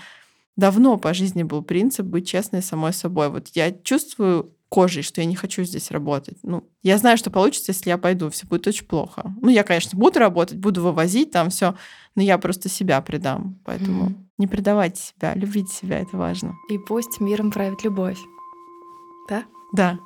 давно по жизни был принцип быть честной самой собой. Вот я чувствую кожей, что я не хочу здесь работать. Ну, я знаю, что получится, если я пойду, все будет очень плохо. Ну, я, конечно, буду работать, буду вывозить там все, но я просто себя предам. Поэтому mm. не предавайте себя, любите себя, это важно. И пусть миром правит любовь. Да? Да.